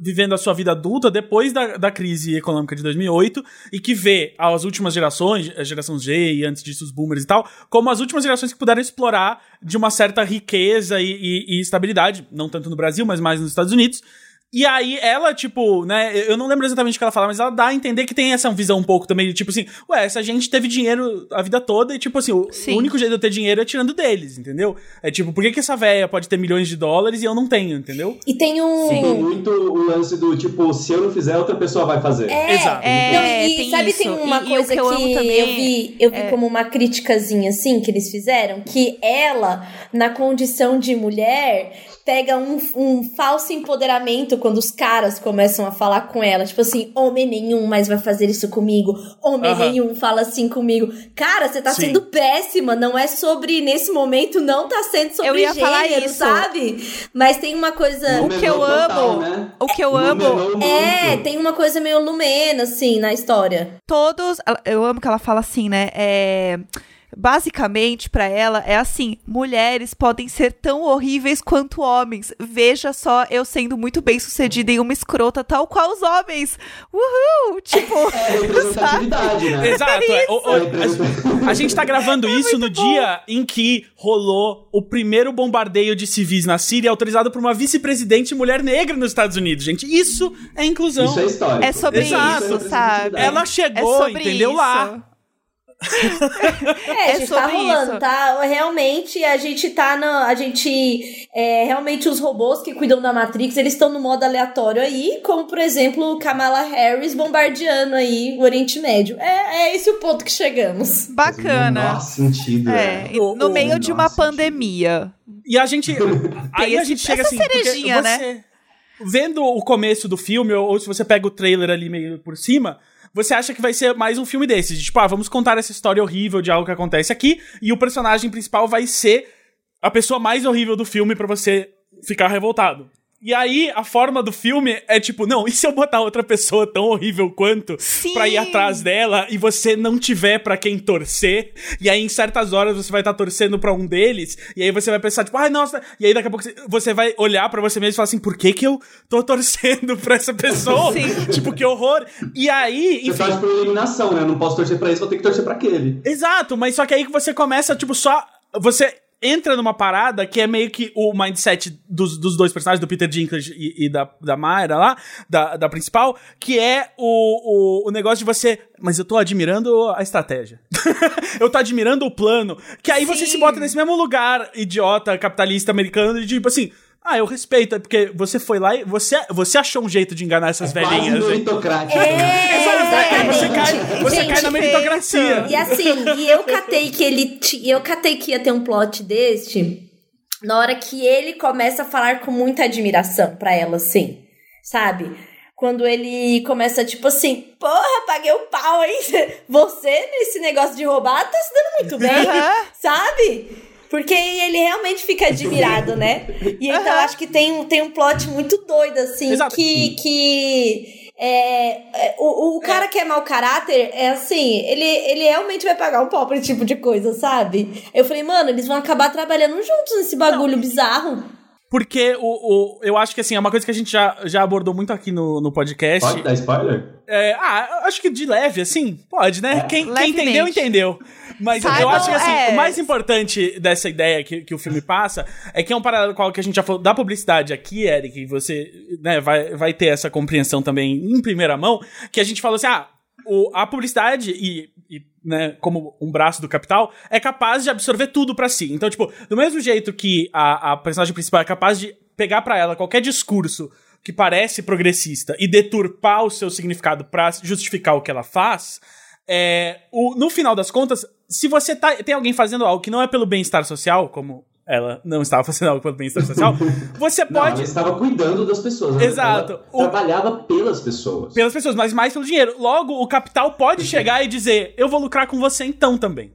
vivendo a sua vida adulta depois da, da crise econômica de 2008 e que vê as últimas gerações, a geração Z e antes disso os boomers e tal, como as últimas gerações que puderam explorar de uma certa riqueza e, e- e estabilidade, não tanto no Brasil, mas mais nos Estados Unidos. E aí ela, tipo, né, eu não lembro exatamente o que ela fala, mas ela dá a entender que tem essa visão um pouco também de tipo assim, ué, essa gente teve dinheiro a vida toda e tipo assim, o, Sim. o único jeito de eu ter dinheiro é tirando deles, entendeu? É tipo, por que que essa véia pode ter milhões de dólares e eu não tenho, entendeu? E tem um. Tem muito o lance do tipo, se eu não fizer, outra pessoa vai fazer. É, Exato. É, Não, e tem sabe, isso. tem uma E- e coisa que que, eu amo também eu vi, eu vi é- como uma criticazinha assim que eles fizeram, que ela, na condição de mulher, pega um, um falso empoderamento quando os caras começam a falar com ela. Tipo assim, homem nenhum mais vai fazer isso comigo. Homem Aham. nenhum fala assim comigo. Cara, você tá Sim. sendo péssima. Não é sobre, nesse momento, não tá sendo sobre Eu ia gênero, falar isso. sabe? Mas tem uma coisa. O que eu Total, amo- né? O que eu amo É, tem uma coisa meio lumena, assim, na história. todos. Eu amo que ela fala assim, né? É. Basicamente, pra ela, é assim: mulheres podem ser tão horríveis quanto homens. Veja só eu sendo muito bem sucedida em uma escrota, tal qual os homens. Uhul! Tipo. É representatividade, né? Exato. é, o- o- É a, a gente tá gravando isso no dia em que rolou o primeiro bombardeio de civis na Síria autorizado por uma vice-presidente mulher negra nos Estados Unidos, gente. Isso é inclusão. Isso é histórico. É sobre Exato. isso, sabe? Ela É chegou, sobre entendeu? isso. Lá. É, É a gente tá rolando, isso. tá? Realmente, a gente tá na. A gente. É, realmente, os robôs que cuidam da Matrix, eles estão no modo aleatório aí, como, por exemplo, Kamala Harris bombardeando aí o Oriente Médio. É, é esse o ponto que chegamos. Bacana. Nossa, sentido. É, né? e no O- o- meio de uma pandemia. E a gente. aí a gente chega essa assim. cerejinha, né? você, Vendo o começo do filme, ou, ou se você pega o trailer ali meio por cima. Você acha que vai ser mais um filme desses? De, tipo, ah, vamos contar essa história horrível de algo que acontece aqui, e o personagem principal vai ser a pessoa mais horrível do filme pra você ficar revoltado. E aí, a forma do filme é tipo, não, e se eu botar outra pessoa tão horrível quanto Sim. pra ir atrás dela e você não tiver pra quem torcer? E aí, em certas horas, você vai estar torcendo pra um deles, e aí você vai pensar, tipo, ai, nossa. E aí, daqui a pouco, você- você vai olhar pra você mesmo e falar assim, por que que eu tô torcendo pra essa pessoa? Sim. Tipo, que horror. E aí, Você enfim. torce por eliminação, né? Eu não posso torcer pra isso, vou ter que torcer pra aquele. Exato, mas só que aí que você começa, tipo, só. Você entra numa parada que é meio que o mindset dos, dos dois personagens, do Peter Dinklage e, e da, da Mayra lá, da, da principal, que é o, o, o negócio de você. Mas eu tô admirando a estratégia. eu tô admirando o plano. Que aí você Sim. se bota nesse mesmo lugar, idiota, capitalista americano, de tipo assim. Ah, eu respeito, é porque você foi lá e você, você achou um jeito de enganar essas Quase velhinhas. hein? meritocrático. É, aí você cai, você Gente, cai na meritocracia. E assim, e eu catei que ele. Eu catei que ia ter um plot deste na hora que ele começa a falar com muita admiração pra ela, assim. Sabe? Quando ele começa, tipo assim, porra, paguei o pau, hein? Você, nesse negócio de roubar, tá se dando muito bem, Aham. sabe? Porque ele realmente fica admirado, né? E então acho que tem, um- tem um plot muito doido, assim, Exato. que. que é, é, o, o cara que é mau caráter, é assim, ele, ele realmente vai pagar um pau pra esse tipo de coisa, sabe? Eu falei, mano, eles vão acabar trabalhando juntos nesse bagulho bizarro. Porque o, o, eu acho que assim, é uma coisa que a gente já, já abordou muito aqui no, no podcast. Pode dar spoiler? É, ah, eu acho que de leve, assim, pode, né? É. Quem, quem entendeu, entendeu. Mas eu Saibam, acho que assim, é. o mais importante dessa ideia que, que o filme passa é que é um paralelo com algo que a gente já falou da publicidade aqui, Eric, e você né, vai, vai ter essa compreensão também em primeira mão, que a gente falou assim, ah, o, a publicidade e, e, né, como um braço do capital, é capaz de absorver tudo pra si. Então, tipo, do mesmo jeito que a, a personagem principal é capaz de pegar pra ela qualquer discurso que parece progressista e deturpar o seu significado pra justificar o que ela faz, é, o, no final das contas, se você tá, tem alguém fazendo algo que não é pelo bem-estar social, como ela não estava fazendo algo pelo bem-estar social, você Não, pode. ela estava cuidando das pessoas. né? Exato. Ela O- Trabalhava pelas pessoas. pelas pessoas, mas mais pelo dinheiro. Logo, o capital pode chegar e dizer: eu vou lucrar com você então também.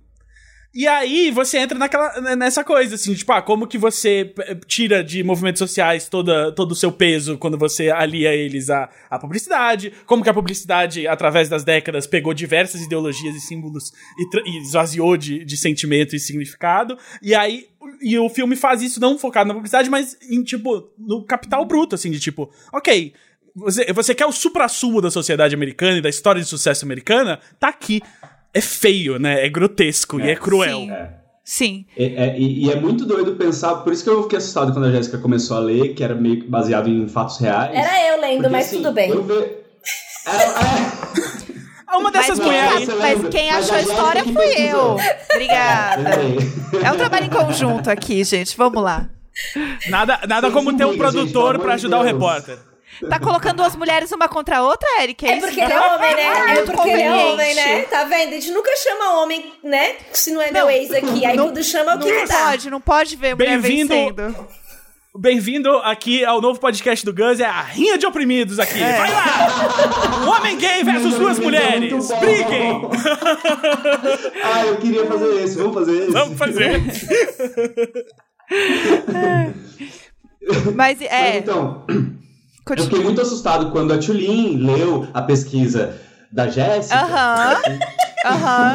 E aí você entra naquela, nessa coisa, assim, tipo, ah, como que você tira de movimentos sociais toda, todo o seu peso quando você alia eles à, à publicidade, como que a publicidade, através das décadas, pegou diversas ideologias e símbolos e, e esvaziou de, de sentimento e significado, e aí, e o filme faz isso não focado na publicidade, mas em, tipo, no capital bruto, assim, de tipo, ok, você, você quer o supra-sumo da sociedade americana e da história de sucesso americana? Tá aqui. É feio, né? É grotesco e é cruel. Sim. É. Sim. É, é, e, e é muito doido pensar, por isso que eu fiquei assustado quando a Jéssica começou a ler, que era meio que baseado em fatos reais. Era eu lendo, Porque, mas assim, tudo bem. Eu ve... é, é, Uma dessas mas, mulheres mas lembra? quem Mas achou a história fui eu. Obrigada. É um trabalho em conjunto aqui, gente. Vamos lá. Nada, nada como ter um produtor de ajudar o Deus. repórter. Tá colocando as mulheres uma contra a outra, Eric? É isso? porque ele é homem, né? É muito porque ele é homem, né? Tá vendo? A gente nunca chama homem, né? Se não é meu Não, ex aqui. Aí quando chama, o que Não que dá? pode, não pode ver mulher Bem-vindo- vencendo. Bem-vindo aqui ao novo podcast do Gus, é a Rinha de Oprimidos aqui. Vai lá! Um homem gay versus duas mulheres. Briguem! Ah, eu queria fazer esse, vamos fazer esse. Vamos fazer. Mas Mas é. então, eu fiquei muito assustado quando a Tulin leu a pesquisa da Jéssica, Aham. Aham.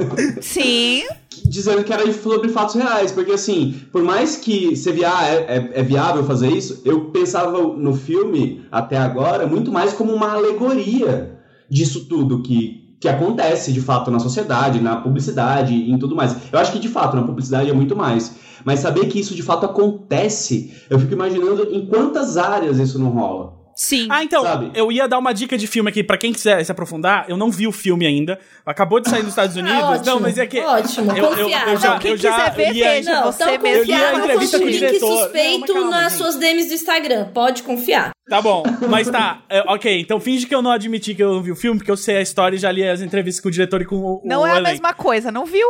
Sim. dizendo que era sobre fatos reais, porque assim, por mais que você via, ah, é, é- é viável fazer isso, eu pensava no filme, até agora, muito mais como uma alegoria disso tudo que, que acontece de fato na sociedade, na publicidade e em tudo mais. Eu acho que de fato na publicidade é muito mais. Mas saber que isso de fato acontece, eu fico imaginando em quantas áreas isso não rola. Sim. Ah, então, Sabe? eu ia dar uma dica de filme aqui pra quem quiser se aprofundar. Eu não vi o filme ainda. Acabou de sair dos Estados Unidos. Ah, ótimo, não, mas é que. ótimo, eu, eu, eu já, Não, quem eu já quiser ver, veja. Não, você mesmo. Eu li a entrevista com o diretor. suspeito Não, mas calma, nas gente. suas DMs do Instagram. Pode confiar. Tá bom, mas tá. é, ok, então finge que eu não admiti que eu não vi o filme, porque eu sei a história e já li as entrevistas com o diretor e com o. Não o é a mesma coisa, não viu?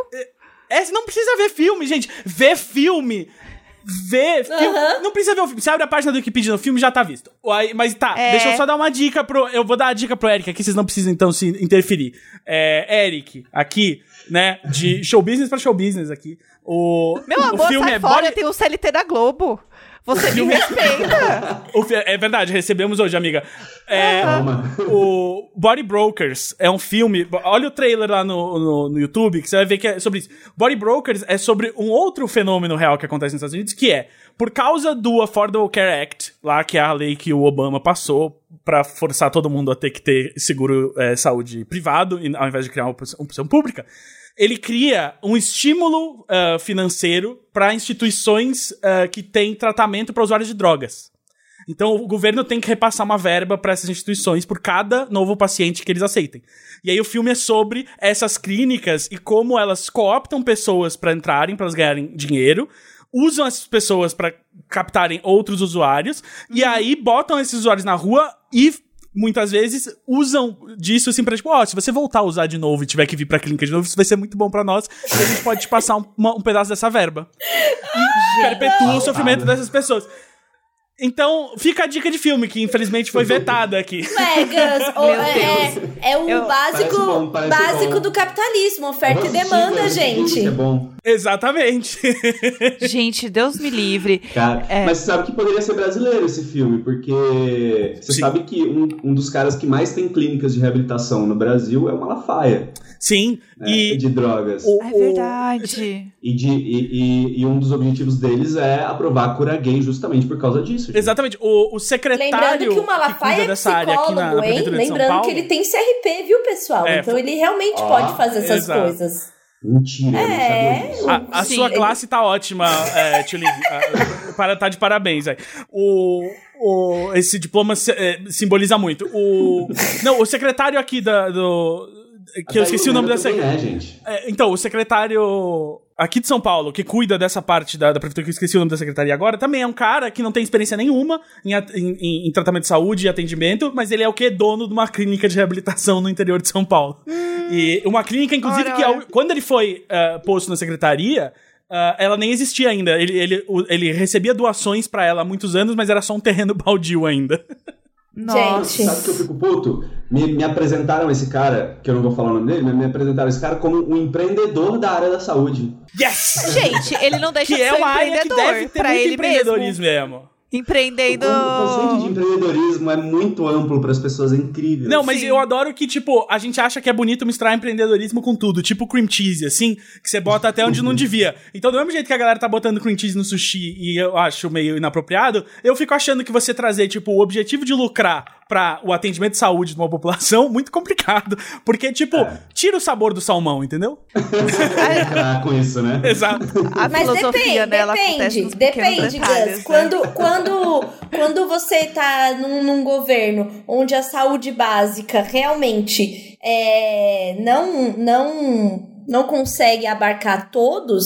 É, não precisa ver filme, gente. Ver filme. Ver filme. Aham. Não precisa ver o filme. Você abre a página do Wikipedia no filme já tá visto. Mas tá, É. deixa eu só dar uma dica pro. Eu vou dar a dica pro Eric aqui, vocês não precisam então se interferir. É, Eric, aqui, né? De show business pra show business aqui. O, Meu o amor, filme sai é fora, Body- tem o CLT da Globo. Você me respeita. É verdade, recebemos hoje, amiga. É, Calma. o Body Brokers é um filme. Olha o trailer lá no, no, no YouTube, que você vai ver que é sobre isso. Body Brokers é sobre um outro fenômeno real que acontece nos Estados Unidos, que é, por causa do Affordable Care Act, lá que é a lei que o Obama passou pra forçar todo mundo a ter que ter seguro é, saúde privado, e- ao invés de criar uma opção, uma opção pública. Ele cria um estímulo ah, financeiro para instituições ah, que têm tratamento para usuários de drogas. Então o governo tem que repassar uma verba para essas instituições por cada novo paciente que eles aceitem. E aí o filme é sobre essas clínicas e como elas cooptam pessoas para entrarem, para elas ganharem dinheiro, usam essas pessoas para captarem outros usuários e aí botam esses usuários na rua e muitas vezes usam disso assim pra tipo, ó, se você voltar a usar de novo e tiver que vir pra clínica de novo, isso vai ser muito bom pra nós e a gente pode te passar um, uma- um pedaço dessa verba. E perpetua o sofrimento dessas pessoas. Então, fica a dica de filme, que infelizmente foi vetada aqui. Vegas, ou Meu é, é o Eu- básico, bom, básico bom. do capitalismo, oferta e demanda, que gente. É bom. Exatamente. Gente, Deus me livre. Cara, É. mas você sabe que poderia ser brasileiro esse filme, porque você Sim. sabe que um, um dos caras que mais tem clínicas de reabilitação no Brasil é o Malafaia, Sim, né, e de drogas. o- É o- verdade. E, de, e, e- e um dos objetivos deles é aprovar a cura gay justamente por causa disso. gente. Exatamente. O, o secretário Lembrando que o Malafaia é dessa área aqui na, na psicólogo, hein? Prefeitura de São Lembrando Paulo, que ele tem CRP, viu, pessoal? É, então ele realmente Ó, pode fazer essas exato. coisas. Mentira, eu não É. sabia disso. A, a Sim, sua ele- classe tá ótima, é. Ah, para, tá de parabéns aí. O, o, esse diploma se- é, simboliza muito. O, não, o secretário aqui da, do. Que eu esqueci o nome da secretária. é, gente. É, então, o secretário aqui de São Paulo, que cuida dessa parte da, da prefeitura, que eu esqueci o nome da secretaria agora, também é um cara que não tem experiência nenhuma em, em- em- tratamento de saúde e atendimento, mas ele é o que? Dono de uma clínica de reabilitação no interior de São Paulo. E uma clínica, inclusive, Ora, que ora. ao- quando ele foi ah, posto na secretaria. ah, ela nem existia ainda. Ele, ele, ele recebia doações pra ela há muitos anos, mas era só um terreno baldio ainda. Nossa. Gente. Sabe que eu fico puto? Me, me apresentaram esse cara, que eu não vou falar o nome dele, mas me apresentaram esse cara como um empreendedor da área da saúde. Yes! Gente, ele não deixa Que de é ser um uma área que empreendedor deve ter pra muito ele mesmo. empreendedorismo mesmo. Empreendendo. O conceito de empreendedorismo é muito amplo para as pessoas, é incrível. Não, mas Sim. eu adoro que, tipo, a gente acha que é bonito misturar empreendedorismo com tudo. Tipo cream cheese, assim, que você bota até onde não devia. Então, do mesmo jeito que a galera tá botando cream cheese no sushi e eu acho meio inapropriado, eu fico achando que você trazer, tipo, o objetivo de lucrar pra o atendimento de saúde de uma população, muito complicado. Porque, tipo, É. tira o sabor do salmão, entendeu? lucrar com isso, né? Exato. A Mas filosofia depende, dela depende, depende, Gus. né? Quando, quando, quando você tá num, num governo onde a saúde básica realmente é, não, não, não consegue abarcar todos,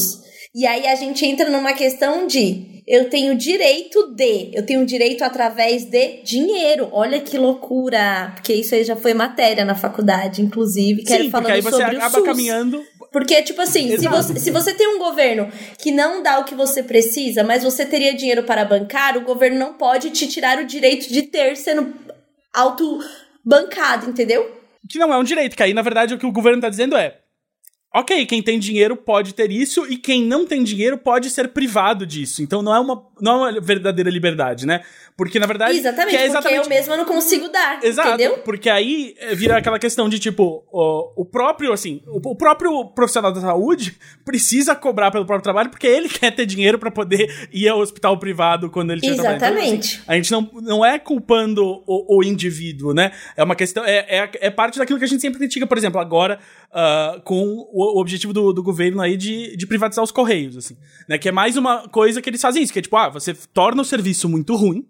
e aí a gente entra numa questão de eu tenho direito de, eu tenho direito através de dinheiro. Olha que loucura, porque isso aí já foi matéria na faculdade, inclusive, que era Sim, porque falando aí você sobre o acaba SUS. caminhando. Porque, tipo assim, se você, se você tem um governo que não dá o que você precisa, mas você teria dinheiro para bancar, o governo não pode te tirar o direito de ter sendo auto-bancado, entendeu? Que não é um direito, que aí, na verdade, o que o governo tá dizendo é. Ok, quem tem dinheiro pode ter isso e quem não tem dinheiro pode ser privado disso. Então não é uma, não é uma verdadeira liberdade, né? Porque na verdade. Exatamente, é porque exatamente eu mesma não consigo dar, Exato, entendeu? porque aí eh, vira aquela questão de tipo, o, o próprio, assim, o, o próprio profissional da saúde precisa cobrar pelo próprio trabalho porque ele quer ter dinheiro pra poder ir ao hospital privado quando ele tiver trabalho. Então, Exatamente. assim, a gente não, não é culpando o, o indivíduo, né? É uma questão, é, é, é parte daquilo que a gente sempre critica, por exemplo, agora ah, com o, o objetivo do, do governo aí de, de privatizar os correios, assim, né? Que é mais uma coisa que eles fazem isso, que é tipo, ah, você torna o serviço muito ruim,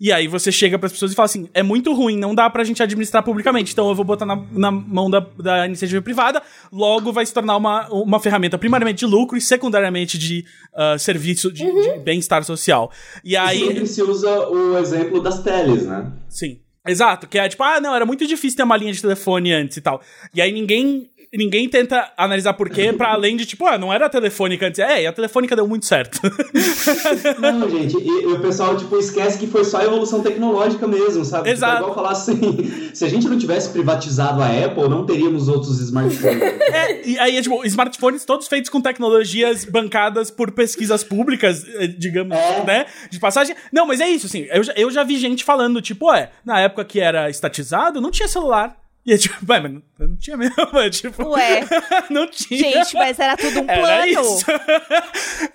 e aí você chega pras pessoas e fala assim: é muito ruim, não dá pra gente administrar publicamente, então eu vou botar na, na mão da, da iniciativa privada, logo vai se tornar uma, uma ferramenta primariamente de lucro e secundariamente de ah, serviço de, de bem-estar social. E aí. Sempre se usa o exemplo das teles, né? Sim. Exato, que é tipo, ah, não, era muito difícil ter uma linha de telefone antes e tal. E aí ninguém. Ninguém tenta analisar por quê, pra além de, tipo, ah, não era a telefônica antes. É, e a telefônica deu muito certo. Não, gente, e, o pessoal, tipo, esquece que foi só a evolução tecnológica mesmo, sabe? Exato. Tipo, é igual falar assim, se a gente não tivesse privatizado a Apple, não teríamos outros smartphones. É, e aí, é, tipo, smartphones todos feitos com tecnologias bancadas por pesquisas públicas, eh, digamos, É. né? De passagem. Não, mas é isso, assim. Eu, já- eu já vi gente falando, tipo, é, na época que era estatizado, não tinha celular. E é tipo, ué, mas não, não tinha mesmo. É, tipo, Ué. não tinha. Gente, mas era tudo um plano.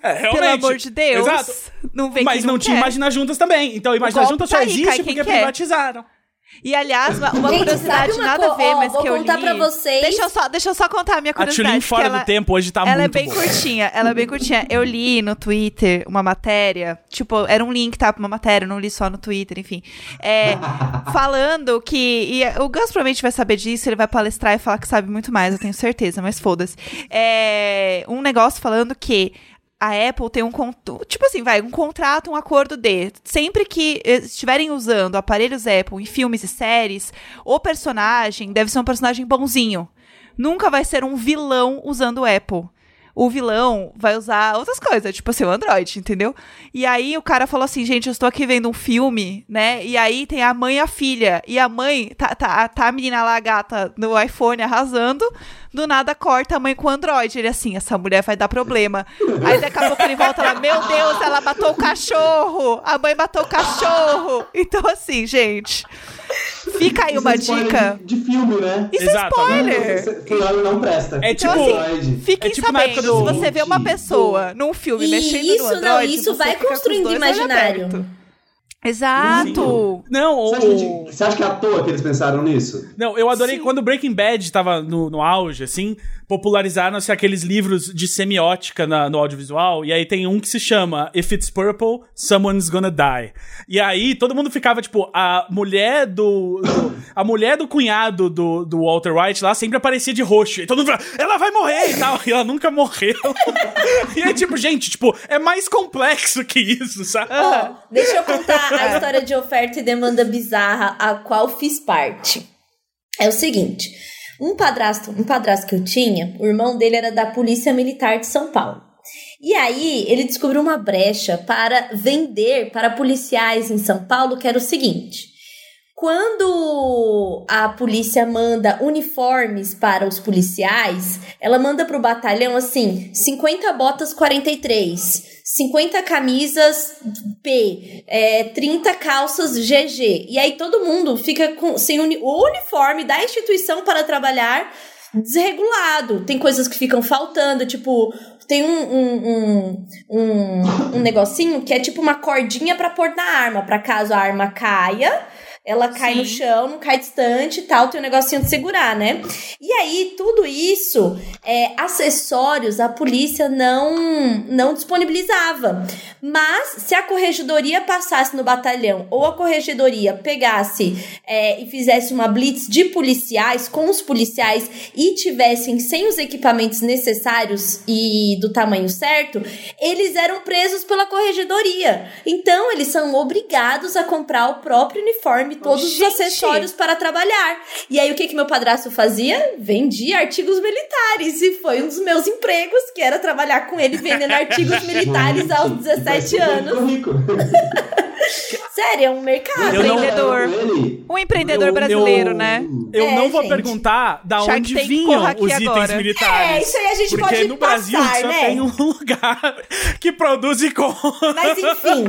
É, realmente. Pelo amor de Deus. Exato. Não vem Mas não, não tinha quer. Imagina Juntas também. Então, Imagina Juntas tá só aí, existe cai porque quer. privatizaram. E aliás, uma, uma Gente, curiosidade uma nada a ver, ó, mas vou que eu contar li. pra vocês. Deixa eu só, deixa eu só contar a minha A curiosidade. Tulin fora ela, do tempo hoje tá ela é muito bem boa. curtinha, ela é bem curtinha. Eu li no Twitter uma matéria, tipo, era um link, tá, pra uma matéria, eu não li só no Twitter, enfim. É, falando que, e o Gus provavelmente vai saber disso, ele vai palestrar e falar que sabe muito mais, eu tenho certeza, mas foda-se. É, um negócio falando que a Apple tem um tipo assim, vai, um contrato, um acordo de sempre que estiverem usando aparelhos Apple em filmes e séries, o personagem deve ser um personagem bonzinho. Nunca vai ser um vilão usando o Apple. O vilão vai usar outras coisas, tipo assim, o Android, entendeu? E aí o cara falou assim, gente, eu estou aqui vendo um filme, né? E aí tem a mãe e a filha. E a mãe, tá, tá, tá a menina lá, a gata, no iPhone arrasando. Do nada corta a mãe com o Android. Ele assim, essa mulher vai dar problema. Aí daqui a pouco ele volta lá, meu Deus, ela matou o cachorro. A mãe matou o cachorro. Então assim, gente. Fica aí Isso uma é dica. De, de filme, né? Isso Exato, é spoiler. Fulano não presta. É Então, tipo- assim, fiquem é tipo sabendo, do- se você vê uma pessoa num filme E mexendo isso no não, Android, isso você vai fica com os construindo imaginário. Exato! Não, Você o... acha, que, você acha que é à toa que eles pensaram nisso? Não, eu adorei quando Breaking Bad tava no, no auge, assim, popularizaram-se aqueles livros de semiótica na- no audiovisual, e aí tem um que se chama If It's Purple, Someone's Gonna Die. E aí todo mundo ficava, tipo, a mulher do. do- a mulher do cunhado do, do Walter White lá sempre aparecia de roxo. E todo mundo falava, ela vai morrer e tal. E ela nunca morreu. e aí, tipo, gente, tipo, é mais complexo que isso, sabe? Ó, deixa eu contar a história de oferta e demanda bizarra a qual fiz parte. É o seguinte, um padrasto, um padrasto que eu tinha, o irmão dele era da Polícia Militar de São Paulo. E aí, ele descobriu uma brecha para vender para policiais em São Paulo, que era o seguinte: quando a polícia manda uniformes para os policiais, ela manda para o batalhão assim: 50 botas 43, 50 camisas P, é, 30 calças GG. E aí todo mundo fica com, sem uni- o uniforme da instituição para trabalhar desregulado. Tem coisas que ficam faltando, tipo, tem um, um, um, um, um negocinho que é tipo uma cordinha pra pôr na arma, pra caso a arma caia. Ela cai no Sim. chão, não cai distante e tal, tem um negocinho de segurar, né? E aí, tudo isso, é, acessórios, a polícia não, não disponibilizava. Mas, se a corregedoria passasse no batalhão ou a corregedoria pegasse é, e fizesse uma blitz de policiais com os policiais e tivessem sem os equipamentos necessários e do tamanho certo, eles eram presos pela corregedoria. Então, eles são obrigados a comprar o próprio uniforme, todos Gente! os acessórios para trabalhar. E aí, o que que meu padrasto fazia? Vendia artigos militares. E foi um dos meus empregos, que era trabalhar com ele vendendo artigos militares aos 17 anos. Rico. Sério, é um mercado. Eu não- Empreendedor. Ele, Um empreendedor Eu- brasileiro, eu- né? Eu É, não vou gente. perguntar da Shark onde Tank vinham os itens agora. militares. É, isso aí a gente porque pode no Brasil só né? tem um lugar que produz e compra. Mas enfim,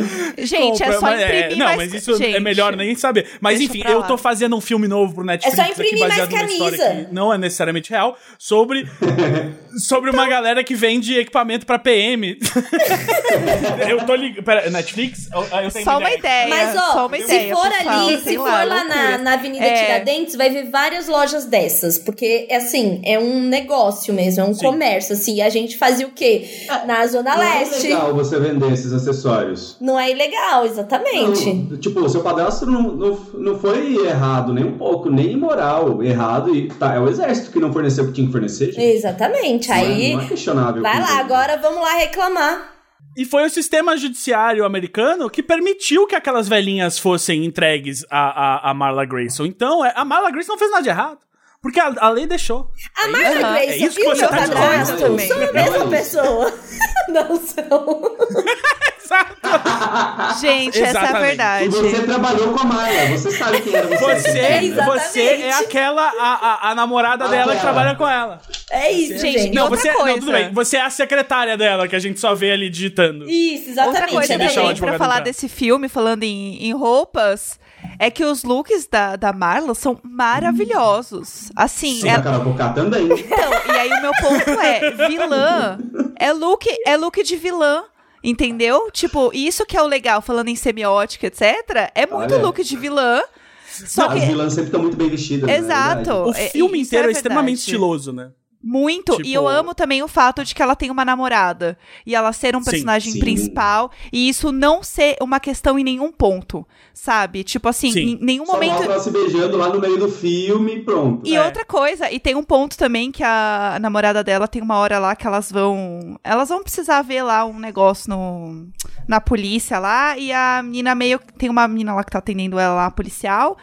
Gente, é compra, só mas imprimir Não, mais... mas isso Gente, é melhor nem saber. Mas enfim, eu tô fazendo um filme novo pro Netflix É só imprimir aqui, baseado mais camisa. que não é necessariamente real, sobre, sobre uma galera que vende equipamento pra PM. eu tô ligado. Pera, Netflix? Eu, eu tenho Só uma ideia. mas ó, só uma se ideia, for pessoal, ali, se for lá, lá na, na Avenida É. Tiradentes, vai ver várias lojas dessas. Porque, assim, é um negócio mesmo, é um Sim. comércio. Assim, a gente fazia o quê? Na Zona não é Leste. legal você vender esses acessórios. Não é ilegal, exatamente. Não, tipo, o seu padrasto não, não, não foi errado nem um pouco, nem imoral. Errado e tá, é o exército que não forneceu o que tinha que fornecer, gente. Exatamente. Não é- Aí, Não é questionável. vai lá, agora vamos lá reclamar. E foi o sistema judiciário americano que permitiu que aquelas velhinhas fossem entregues a, a, a Marla Grayson. Então, é- a Marla Grayson não fez nada de errado. Porque a, a lei deixou. A Martha Aham, Grayson é isso que e o você meu tá padrasto são a mesma é pessoa. Não são. Exato. Gente, essa é a Exatamente. E verdade. você trabalhou com a Maia, você sabe quem era você. Você, Exatamente. você é aquela, a, a, a namorada dela que trabalha com ela. É isso, Gente, gente. E Não, outra você, não, coisa. tudo bem. Você é a secretária dela, que a gente só vê ali digitando. Isso, Outra exatamente. coisa Sem deixar o também, advogado pra falar entrar. desse filme, falando em, em roupas, é que os looks da, da Marla são maravilhosos. Assim, Sim, ela- a Carol Conká também. Então, e aí o meu ponto é, vilã é look, é look de vilã. Entendeu? Tipo, isso que é o legal, falando em semiótica, etc. É muito Olha. look de vilã. Só As que. vilãs sempre estão muito bem vestidas. né? Exato. O É, filme inteiro é, é extremamente estiloso, né? Muito. Tipo- E eu amo também o fato de que ela tem uma namorada. E ela ser um Sim, personagem sim. principal. E isso não ser uma questão em nenhum ponto. Sabe? Tipo assim, Sim. em nenhum Só momento. ela se beijando lá no meio do filme e pronto. E É. outra coisa, e tem um ponto também que a namorada dela tem uma hora lá que elas vão. Elas vão precisar ver lá um negócio no, na polícia lá. E a menina meio. Tem uma menina lá que tá atendendo ela lá, policial.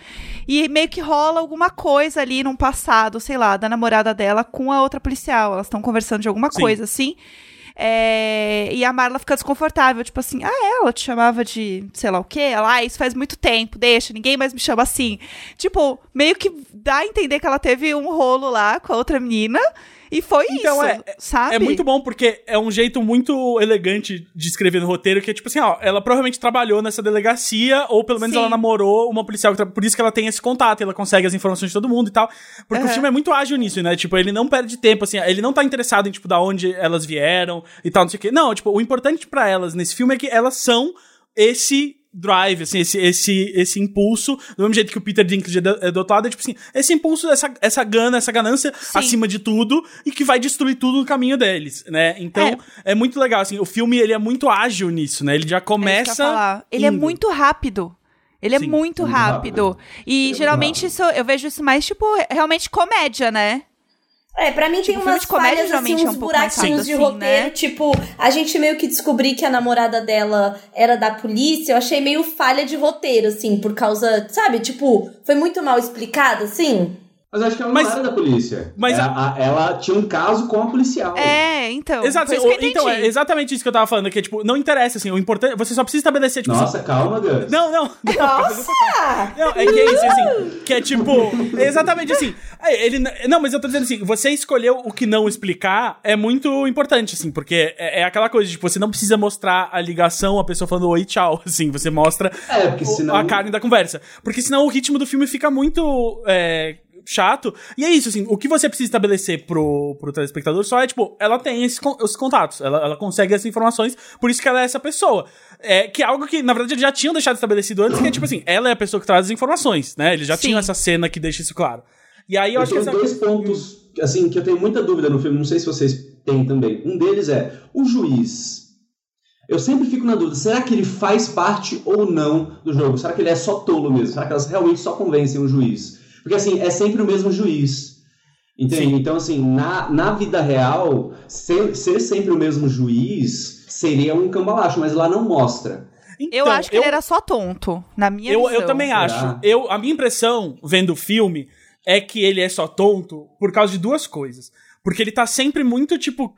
E meio que rola alguma coisa ali num passado, sei lá, da namorada dela com a outra policial. Elas estão conversando de alguma Sim. coisa assim. É, e a Marla fica desconfortável, tipo assim, ah, ela te chamava de sei lá o quê? Ela, ah, isso faz muito tempo, deixa, ninguém mais me chama assim. Tipo, meio que dá a entender que ela teve um rolo lá com a outra menina e foi Então, isso, é- sabe? É muito bom porque é um jeito muito elegante de escrever no roteiro, que é tipo assim, ó, ela provavelmente trabalhou nessa delegacia, ou pelo menos Sim. ela namorou uma policial, por isso que ela tem esse contato, e ela consegue as informações de todo mundo e tal. Porque o Aham. filme é muito ágil nisso, né? Tipo, ele não perde tempo, assim, ele não tá interessado em, tipo, da onde elas vieram e tal, não sei o quê. Não, tipo, o importante pra elas nesse filme é que elas são esse drive, assim, esse, esse, esse impulso, do mesmo jeito que o Peter Dinklage é do, é é tipo assim, esse impulso, essa, essa gana, essa ganância Sim. acima de tudo e que vai destruir tudo no caminho deles, né? Então, é. muito legal, assim, o filme, ele é muito ágil nisso, né? Ele já É começa... falar. Ele é muito rápido. Ele Sim, é muito rápido. rápido. E geralmente isso, eu vejo isso mais, tipo, realmente comédia, né? É, pra mim tem Tipo, filme umas de comédia falhas, assim, é uns um pouco mais buraquinhos de assim, roteiro, né? tipo, a gente meio que descobrir que a namorada dela era da polícia, eu achei meio falha de roteiro, assim, por causa, sabe, tipo, foi muito mal explicado, assim. Mas eu acho que ela Mas- não era da polícia. mas É, a- a- ela tinha um caso com a policial. É, então. Exato, foi assim, isso que eu o- então, é exatamente isso que eu tava falando, que é, tipo, não interessa, assim, o importante, você só precisa estabelecer, tipo, Nossa, calma, Gus. Não, não. Nossa! Não, é que é isso, assim, que é tipo, é exatamente assim. é, Ele, não, mas eu tô dizendo assim, você escolheu o que não explicar é muito importante, assim, porque é, é aquela coisa, tipo, você não precisa mostrar a ligação, a pessoa falando oi, tchau, assim, você mostra É, senão- a carne da conversa. Porque senão o ritmo do filme fica muito. é, chato. E é isso, assim, o que você precisa estabelecer pro, pro telespectador só é, tipo, ela tem esses, con- os contatos, ela, ela consegue essas informações, por isso que ela é essa pessoa. É, que é algo que, na verdade, eles já tinham deixado estabelecido antes, que é, tipo assim, ela é a pessoa que traz as informações, né? Eles já Sim. tinham essa cena que deixa isso claro. E aí eu, Eu acho que essa... dois pontos, assim, que eu tenho muita dúvida no filme, não sei se vocês têm também. Um deles é, o juiz... Eu sempre fico na dúvida, será que ele faz parte ou não do jogo? Será que ele é só tolo mesmo? Será que elas realmente só convencem o juiz? Porque, assim, é sempre o mesmo juiz. Entende? Sim. Então, assim, na, na vida real, ser, ser sempre o mesmo juiz seria um cambalacho, mas lá não mostra. Eu Então, acho que ele era só tonto, na minha eu, visão. eu também Será? acho. Eu, a minha impressão, vendo o filme, é que ele é só tonto por causa de duas coisas. Porque ele tá sempre muito, tipo,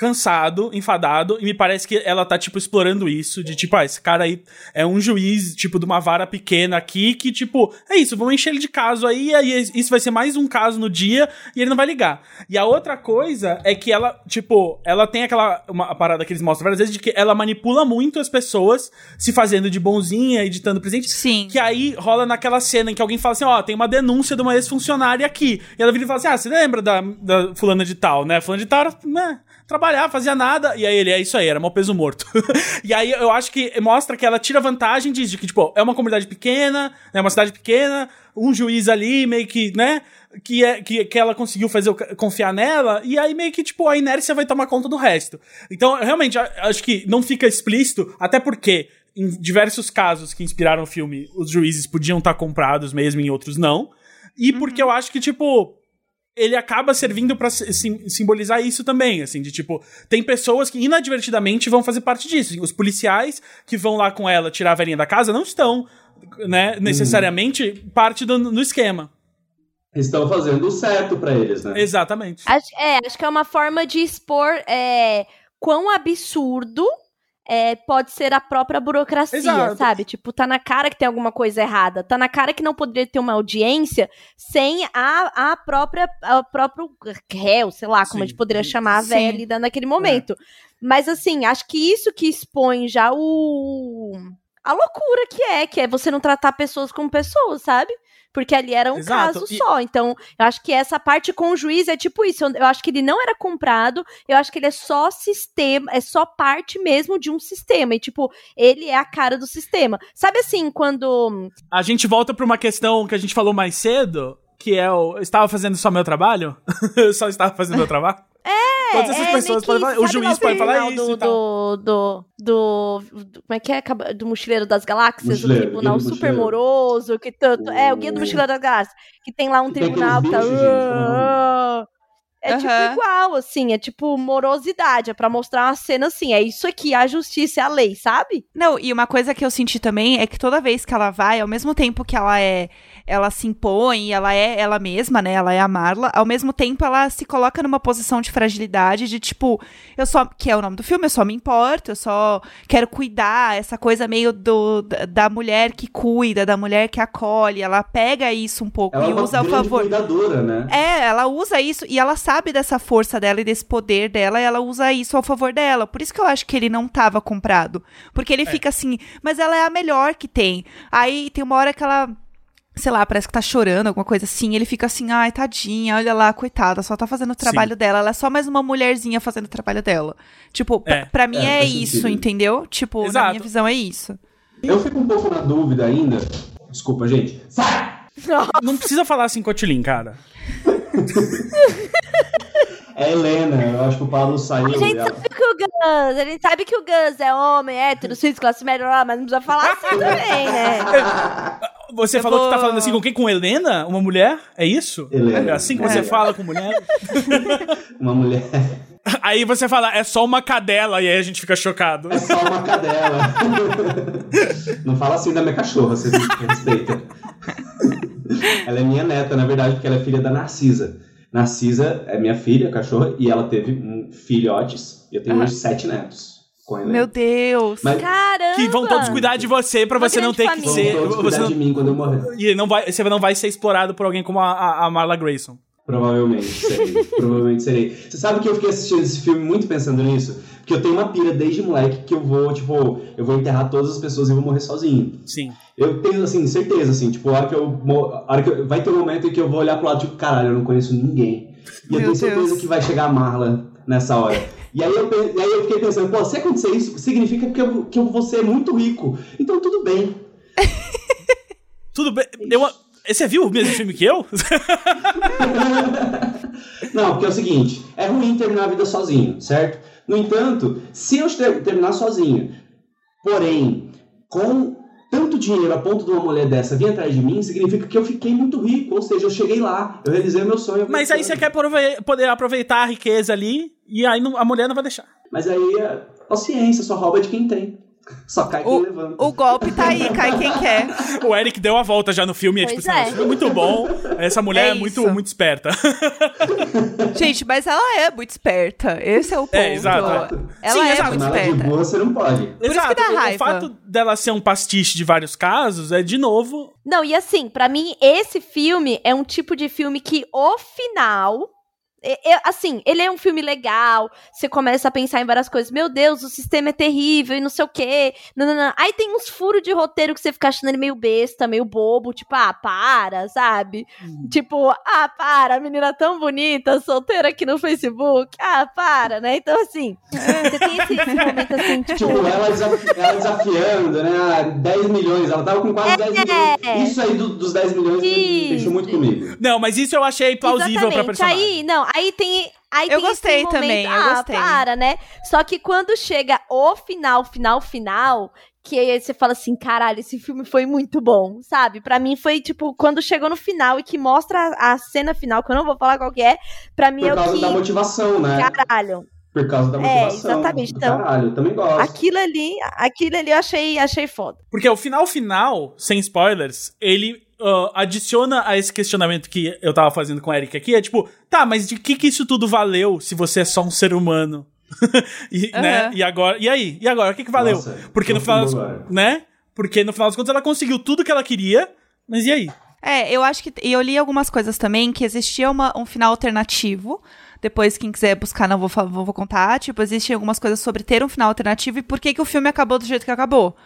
cansado, enfadado, e me parece que ela tá, tipo, explorando isso, de tipo, ah, esse cara aí é um juiz, tipo, de uma vara pequena aqui, que, tipo, é isso, vamos encher ele de caso aí, aí isso vai ser mais um caso no dia, e ele não vai ligar. E a outra coisa é que ela, tipo, ela tem aquela uma parada que eles mostram várias vezes, de que ela manipula muito as pessoas, se fazendo de bonzinha, editando presente, Sim. que aí rola naquela cena em que alguém fala assim: ó, tem uma denúncia de uma ex-funcionária aqui. E ela vira e fala assim: ah, você lembra da, da fulana de tal, né? Fulana de tal né? Trabalhar, fazia nada. E aí ele, é isso aí, era mal peso morto. e aí eu acho que mostra que ela tira vantagem disso, de que, tipo, é uma comunidade pequena, é uma cidade pequena, um juiz ali, meio que, né? Que, é, que, que ela conseguiu fazer confiar nela, e aí meio que, tipo, a inércia vai tomar conta do resto. Então, realmente, acho que não fica explícito, até porque em diversos casos que inspiraram o filme, os juízes podiam estar comprados mesmo, em outros não. E porque eu acho que, tipo, ele acaba servindo pra sim- sim- simbolizar isso também, assim, de tipo, tem pessoas que inadvertidamente vão fazer parte disso. Os policiais que vão lá com ela tirar a velhinha da casa não estão, né, necessariamente parte do, do esquema. Estão fazendo o certo pra eles, né? Exatamente. Acho, é, acho que é uma forma de expor é, quão absurdo é, pode ser a própria burocracia, Exato. sabe? Tipo, tá na cara que tem alguma coisa errada. Tá na cara que não poderia ter uma audiência sem a, a própria a próprio réu, sei lá, como Sim. a gente poderia chamar a velha ali naquele momento. Mas assim, acho que isso que expõe já o a loucura que é, que é você não tratar pessoas como pessoas, sabe? Porque ali era um Exato. caso E- só. Então, eu acho que essa parte com o juiz é tipo isso. Eu, eu acho que ele não era comprado, eu acho que ele é só sistema, é só parte mesmo de um sistema. E, tipo, ele é a cara do sistema. Sabe assim, quando. A gente volta pra uma questão que a gente falou mais cedo, que é o. Eu estava fazendo só meu trabalho? eu só estava fazendo meu trabalho? É, Todas essas é pessoas podem falar- o juiz pode falar isso do, e tal. do, do, do, do- Como é que é? Do Mochileiro das Galáxias, Mochileiro, o tribunal do super moroso, que tanto. É, o Guia do O- Mochileiro das Galáxias. Que tem lá um Que tribunal que tá. gente, É tipo Aham. igual, assim, é tipo morosidade, é pra mostrar uma cena assim, é isso aqui, a justiça é a lei, sabe? Não, e uma coisa que eu senti também é que toda vez que ela vai, ao mesmo tempo que ela é, ela se impõe, ela é ela mesma, né? Ela é a Marla, ao mesmo tempo ela se coloca numa posição de fragilidade, de tipo, eu só, que é o nome do filme, eu só me importo, eu só quero cuidar, essa coisa meio do da, mulher que cuida, da mulher que acolhe, ela pega isso um pouco Ela é e uma usa a grande favor. cuidadora, né? É, ela usa isso e ela sabe dessa força dela e desse poder dela e ela usa isso ao favor dela. Por isso que eu acho que ele não tava comprado. Porque ele fica assim, mas ela é a melhor que tem. Aí tem uma hora que ela. Sei lá, parece que tá chorando, alguma coisa assim. Ele fica assim, ai, tadinha, olha lá, coitada, só tá fazendo o trabalho dela. Ela é só mais uma mulherzinha fazendo o trabalho dela. Tipo, pra, É. pra mim É, é, isso, sentido. entendeu? Tipo, na Exato. minha visão é isso. Eu fico um pouco na dúvida ainda. Desculpa, gente. Sai! Não precisa falar assim com a Tulin, cara. É Helena, eu acho que o Pablo saiu. A gente sabe que o Gus, a gente sabe que o Gus é homem, hétero, cis, classe média, mas não precisa falar assim também, né? Você Eu falou que tá vou- falando assim com quem? Com Helena? Uma mulher? É isso? Helena. É assim que você É. fala com mulher? Uma mulher. Aí você fala, é só uma cadela, e aí a gente fica chocado. É só uma cadela. Não fala assim da minha cachorra, você respeita. Ela é minha neta, na verdade, porque ela é filha da Narcisa. Narcisa é minha filha, cachorra, e ela teve um filhotes. E eu tenho Aham. hoje sete netos. Meu Deus. Mas Caramba! Que vão todos cuidar de você pra Uma você não ter grande que vão família. ser. todos Você não, de mim quando eu morrer. e não vai, você não vai ser explorado por alguém como a, a, a Marla Grayson. Provavelmente serei. provavelmente serei. Você sabe que eu fiquei assistindo esse filme muito pensando nisso? Porque eu tenho uma pira desde moleque que eu vou, tipo, eu vou enterrar todas as pessoas e vou morrer sozinho. Sim. Eu tenho, assim, certeza, assim, tipo, a hora que eu. A hora que eu- vai ter um momento em que eu vou olhar pro lado, tipo, caralho, eu não conheço ninguém. E eu Meu tenho certeza Deus. que vai chegar a Marla nessa hora. E aí, eu, e aí eu fiquei pensando, pô, se acontecer isso, significa que eu, que eu vou ser muito rico. Então tudo bem. Tudo bem. Eu, você viu o mesmo filme que eu? Não, porque é o seguinte, é ruim terminar a vida sozinho, certo? No entanto, se eu ter- terminar sozinho, porém, com tanto dinheiro a ponto de uma mulher dessa vir atrás de mim, significa que eu fiquei muito rico, ou seja, eu cheguei lá, eu realizei o meu sonho. Mas aí você quer poder aproveitar a riqueza ali, e aí a mulher não vai deixar. Mas aí é paciência, só rouba de quem tem. Só cai quem O, levanta. o golpe tá aí, cai quem quer. O Eric deu a volta já no filme, é tipo assim, é. "Esse filme é muito bom. Essa mulher é, É muito, muito esperta. Gente, mas ela é muito esperta. Esse é o ponto. É, exato. Ela Sim, é exato. muito Chamar ela de esperta. boa você não pode. isso que Exato. dá raiva. O fato dela ser um pastiche de vários casos é, de novo, Não, e assim, pra mim, esse filme é um tipo de filme que o final. É- é- assim, ele é um filme legal. Você começa a pensar em várias coisas. Meu Deus, o sistema é terrível e não sei o quê. Não, não, não. Aí tem uns furos de roteiro que você fica achando ele meio besta, meio bobo. Tipo, ah, para, sabe? Tipo, ah, para, a menina tão bonita, solteira aqui no Facebook. Ah, para, né? Então, assim, você tem esse, esse momento assim, tipo. Tipo, ela, desafi- ela desafiando, né? ah, 10 milhões, ela tava com quase 10 milhões. Isso aí do- dos 10 milhões deixou muito comigo. Não, mas isso eu achei plausível pra Exatamente. personagem. Aí, não, aí tem. Aí Eu tem gostei esse momento, também, eu ah, gostei. para, né? Só que quando chega o final, final, final, que aí você fala assim, caralho, esse filme foi muito bom, sabe? Pra mim foi, tipo, quando chegou no final e que mostra a, a cena final, que eu não vou falar qual que é, pra mim Por é o causa que... da motivação, né? Caralho. Por causa da É, motivação. exatamente. Do Então, caralho, eu também gosto. Aquilo ali, aquilo ali eu achei, achei foda. Porque o final final, sem spoilers, ele ah, adiciona a esse questionamento que eu tava fazendo com o Eric aqui, é tipo, tá, mas de que que isso tudo valeu se você é só um ser humano? e, né? Aham. e agora, e aí? E agora, o que que valeu? Nossa, Porque no final, né? Porque no final das contas ela conseguiu tudo que ela queria, mas e aí? É, eu acho que. E eu li algumas coisas também que existia uma, um final alternativo. Depois, quem quiser buscar, não vou, vou, vou contar. Tipo, existem algumas coisas sobre ter um final alternativo e por que, que o filme acabou do jeito que acabou.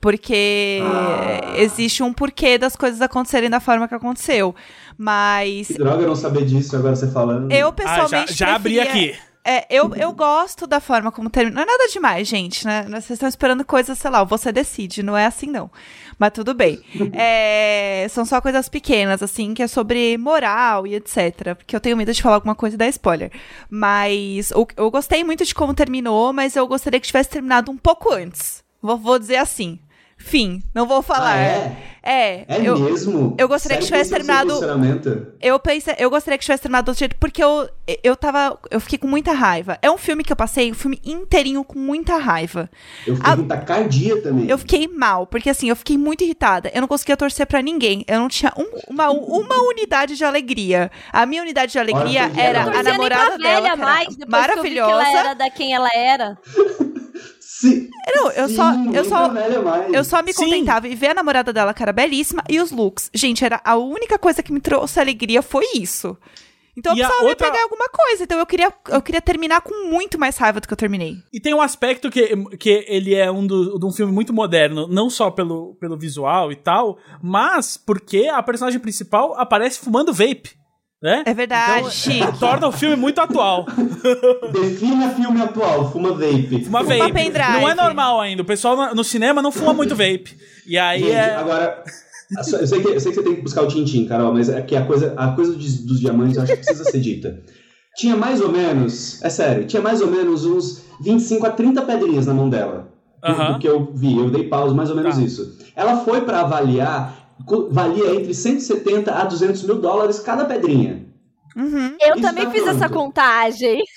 Porque Ah. existe um porquê das coisas acontecerem da forma que aconteceu. Mas Que droga eu não saber disso agora você falando. eu Ah, pessoalmente. já, já abri preferia- aqui. É, eu, eu gosto da forma como termina. Não é nada demais, gente, né? Vocês estão esperando coisas, sei lá, você decide, não é assim não. Mas tudo bem. É, são só coisas pequenas, assim, que é sobre moral e etc. Porque eu tenho medo de falar alguma coisa e dar spoiler. Mas o- eu gostei muito de como terminou, mas eu gostaria que tivesse terminado um pouco antes. Vou, vou dizer assim. Fim. Não vou falar. Ah, é? É, É eu, mesmo? eu gostaria que Sério tivesse esse é terminado- eu pensei, eu gostaria que tivesse terminado do outro jeito, porque eu, eu tava. Eu fiquei com muita raiva. É um filme que eu passei o filme inteirinho com muita raiva. Eu fiquei A- com tacardia também. Eu fiquei mal, porque assim, eu fiquei muito irritada. Eu não conseguia torcer pra ninguém. Eu não tinha um- uma, uma unidade de alegria. A minha unidade de alegria Olha, era a namorada dela, velha que mais, maravilhosa. que que ela era da quem ela era. Sim, Não, eu sim, só- eu só-. Eu só me Sim. contentava em ver a namorada dela, que era belíssima, e os looks. Gente, era a única coisa que me trouxe alegria foi isso. Então eu E a precisava outra- me pegar alguma coisa. Então eu queria, eu queria terminar com muito mais raiva do que eu terminei. E tem um aspecto que, que ele é um, do, de um filme muito moderno, não só pelo, pelo visual e tal, mas porque a personagem principal aparece fumando vape. Né? É verdade, Então. Torna o filme muito atual. Defina filme atual, fuma vape. Uma Fuma vape. pendrive. Não é normal ainda. O pessoal no- cinema não fuma muito vape. E aí Gente, é. agora. Eu sei, que, eu sei que você tem que buscar o Tintim, Carol, mas é que a coisa, a coisa dos, dos diamantes eu acho que precisa ser dita. Tinha mais ou menos, é sério, tinha mais ou menos uns 25 a 30 pedrinhas na mão dela. Do, Aham. do que eu vi, eu dei pausa, mais ou menos Tá. isso. Ela foi pra avaliar, valia entre 170 a 200 mil dólares cada pedrinha. Uhum. Eu Isso também tá fiz essa pronto. contagem.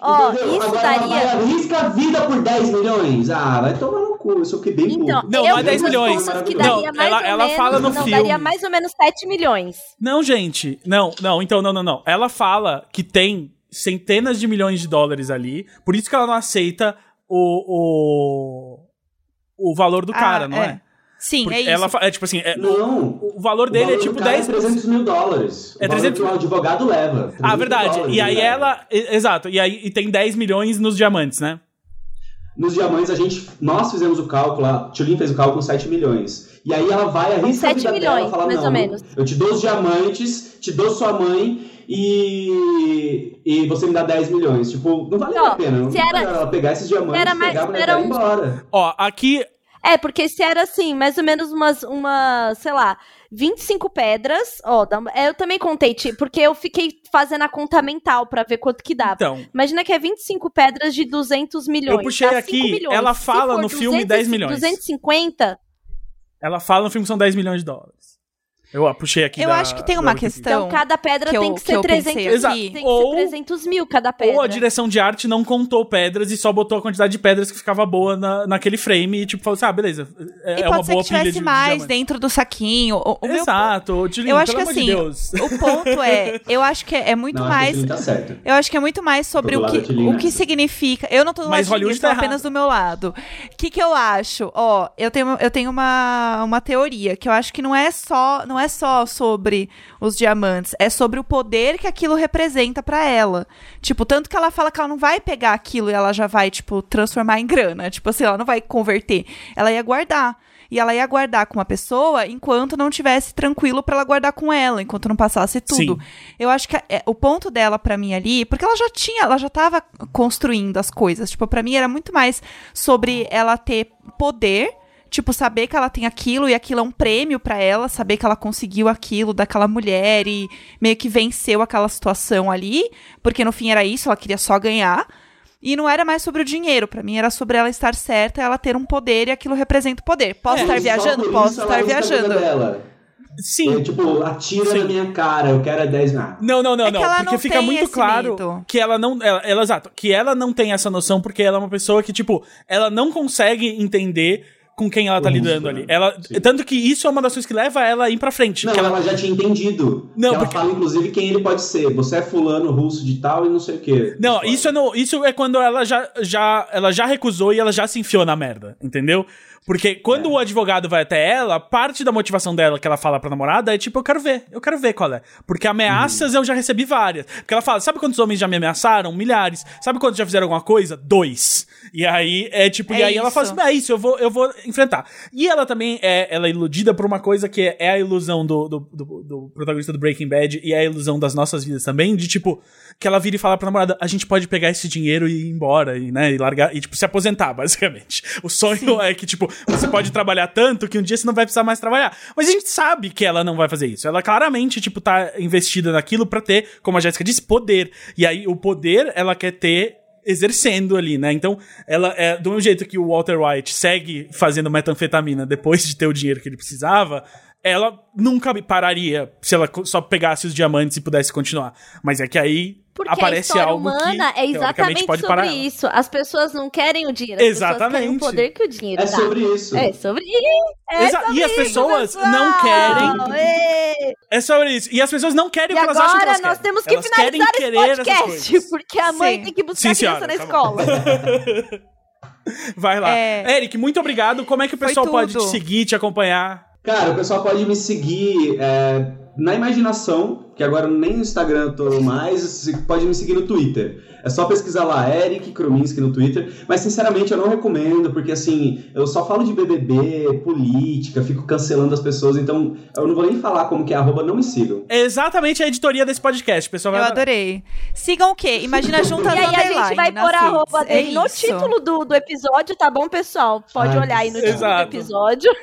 Ó, Entendeu? isso Agora daria. arrisca a vida por 10 milhões. Ah, vai tomar no cu, isso aqui bem Então, puto. Não, eu não é 10 fiz as milhões. Não, ela- ela menos, fala no não, filme. daria mais ou menos 7 milhões. Não, gente. Não, não, então, não, não, não. Ela fala que tem centenas de milhões de dólares ali. Por isso que ela não aceita o. o, o valor do cara, Ah, não é? Sim, Porque é isso. Ela fa- é tipo assim, é- Não. o, o valor O dele é valor tipo do cara 10 É 300 mil dólares. É o valor 300 que o advogado leva. 300 Ah, verdade. dólares E aí leva. ela. Exato. E aí e tem 10 milhões nos diamantes, né? Nos diamantes, a gente, nós fizemos o cálculo, a Tulin fez o cálculo com 7 milhões. E aí ela vai, arrisca a 7 vida milhões, dela, fala, mais não, ou menos. eu te dou os diamantes, te dou sua mãe e, e você me dá 10 milhões. Tipo, não valeu Ó, a pena. Não era- ela pegar esses diamantes, era mais- pegar a mulher era e um- embora. Ó, aqui. É, porque se era assim, mais ou menos umas, uma, sei lá, 25 pedras, ó, é, eu também contei, ti- porque eu fiquei fazendo a conta mental pra ver quanto que dava. Então. Imagina que é 25 pedras de 200 milhões. Eu puxei aqui, 5 milhões. ela fala no filme 10 milhões. 250, Ela fala no filme que são 10 milhões de dólares. Eu ó, puxei aqui. Eu da- acho que tem uma questão- então cada pedra que tem eu- que que ser pensei 300, aqui. Exato. tem que Ou- ser 300 mil cada pedra. Ou a direção de arte não contou pedras e só botou a quantidade de pedras que ficava boa na, naquele frame e, tipo, falou assim: ah, beleza. É, e é uma pode ser boa que tivesse de, mais de dentro do saquinho. O, o meu- Exato, Tilly, eu acho pelo que assim, de Deus. o ponto é, eu acho que é, é muito Não, mais. Tá certo. Eu acho que é muito mais sobre o que, o que significa. Eu não tô do Mas lado de Hollywood tá apenas do meu lado. O que, que eu acho? Ó, eu tenho, eu tenho uma, uma teoria que eu acho que não é só não é só sobre os diamantes, é sobre o poder que aquilo representa pra ela. Tipo, tanto que ela fala que ela não vai pegar aquilo e ela já vai, tipo, transformar em grana. Tipo assim, ela não vai converter. Ela ia guardar. E ela ia guardar com uma pessoa enquanto não tivesse tranquilo pra ela guardar com ela, enquanto não passasse tudo. Sim. Eu acho que é, o ponto dela pra mim ali, porque ela já tinha, ela já tava construindo as coisas. Tipo, pra mim era muito mais sobre ela ter poder, tipo, saber que ela tem aquilo e aquilo é um prêmio pra ela, saber que ela conseguiu aquilo daquela mulher e meio que venceu aquela situação ali, porque no fim era isso, ela queria só ganhar. E não era mais sobre o dinheiro, pra mim era sobre ela estar certa, ela ter um poder e aquilo representa o poder. Posso É, estar viajando? Posso estar viajando. dela. Sim. É, tipo, atira Sim. na minha cara, eu quero é 10 mil. Ah, Não, não, não, É que não. ela Porque não fica tem muito claro medo. que ela não. Ela, ela- exato. Que ela não tem essa noção porque ela é uma pessoa que, tipo, ela não consegue entender com quem ela tá O lidando russo, ali. né? Ela, Sim. tanto que isso é uma das coisas que leva ela a ir pra frente. Não, que ela, ela já tinha entendido. Não, Que ela porque- fala, inclusive, quem ele pode ser. Você é fulano russo de tal e não sei o quê. Não, isso é, no, isso é quando ela já, já, ela já recusou e ela já se enfiou na merda, entendeu? Porque quando É. o advogado vai até ela, parte da motivação dela que ela fala pra namorada é tipo, eu quero ver, eu quero ver qual é. Porque ameaças eu já recebi várias. Porque ela fala, sabe quantos homens já me ameaçaram? Milhares. Sabe quantos já fizeram alguma coisa? Dois. E aí é tipo, e É aí ela fala isso. assim, é isso, eu vou, eu vou enfrentar. E ela também é, ela é iludida por uma coisa que é a ilusão do, do, do, do protagonista do Breaking Bad e é a ilusão das nossas vidas também, de tipo, que ela vira e fala pra namorada, a gente pode pegar esse dinheiro e ir embora, e, né, e largar, e tipo, se aposentar, basicamente. O sonho é que, tipo, você pode trabalhar tanto que um dia você não vai precisar mais trabalhar. Mas a gente sabe que ela não vai fazer isso. Ela claramente, tipo, tá investida naquilo pra ter, como a Jéssica disse, poder. E aí, o poder ela quer ter exercendo ali, né? Então, ela é do mesmo jeito que o Walter White segue fazendo metanfetamina depois de ter o dinheiro que ele precisava, ela nunca pararia se ela só pegasse os diamantes e pudesse continuar. Mas é que aí Porque aparece a história algo humana que é exatamente pode sobre parar. ela. isso. As pessoas não querem o dinheiro, as pessoas querem Exatamente. o poder que o dinheiro É dá. sobre isso. É sobre isso. É Exa- sobre e as pessoas pessoal. não querem- Ê! É sobre isso. E as pessoas não querem E o que elas acham que agora elas nós querem. temos que Elas finalizar esse podcast, porque a mãe Sim. tem que buscar Sim, senhora, criança na tá escola. Vai lá. É. Eric, muito obrigado. Como é que o pessoal pode te seguir, te acompanhar? Cara, o pessoal pode me seguir é, na imaginação, que agora nem no Instagram eu tô mais, você pode me seguir no Twitter. É só pesquisar lá, Eric Krominski no Twitter. Mas, sinceramente, eu não recomendo, porque, assim, eu só falo de BBB, política, fico cancelando as pessoas, então eu não vou nem falar como que é, arroba, não me sigam. É exatamente a editoria desse podcast, pessoal. Eu vai- adorei. Sigam o quê? Imagina juntas E aí a gente vai na pôr a roupa É dele no isso. título do, do episódio, tá bom, pessoal? Pode Ai, olhar aí no título do episódio.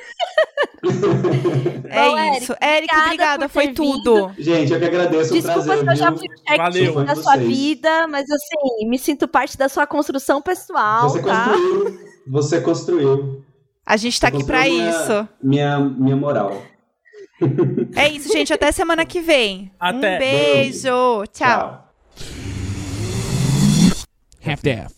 É Bom, isso. Eric, obrigada obrigada, por foi tudo. Gente, eu que agradeço, Desculpa prazer, se eu já fui o Valeu. check da sua vocês. vida, mas assim, me sinto parte da sua construção pessoal, Você tá? construiu, você construiu. A gente tá Você aqui pra minha- isso. Minha, minha moral. É isso, gente. Até semana que vem. Até. Um beijo. Tchau. Tchau. Half-Death.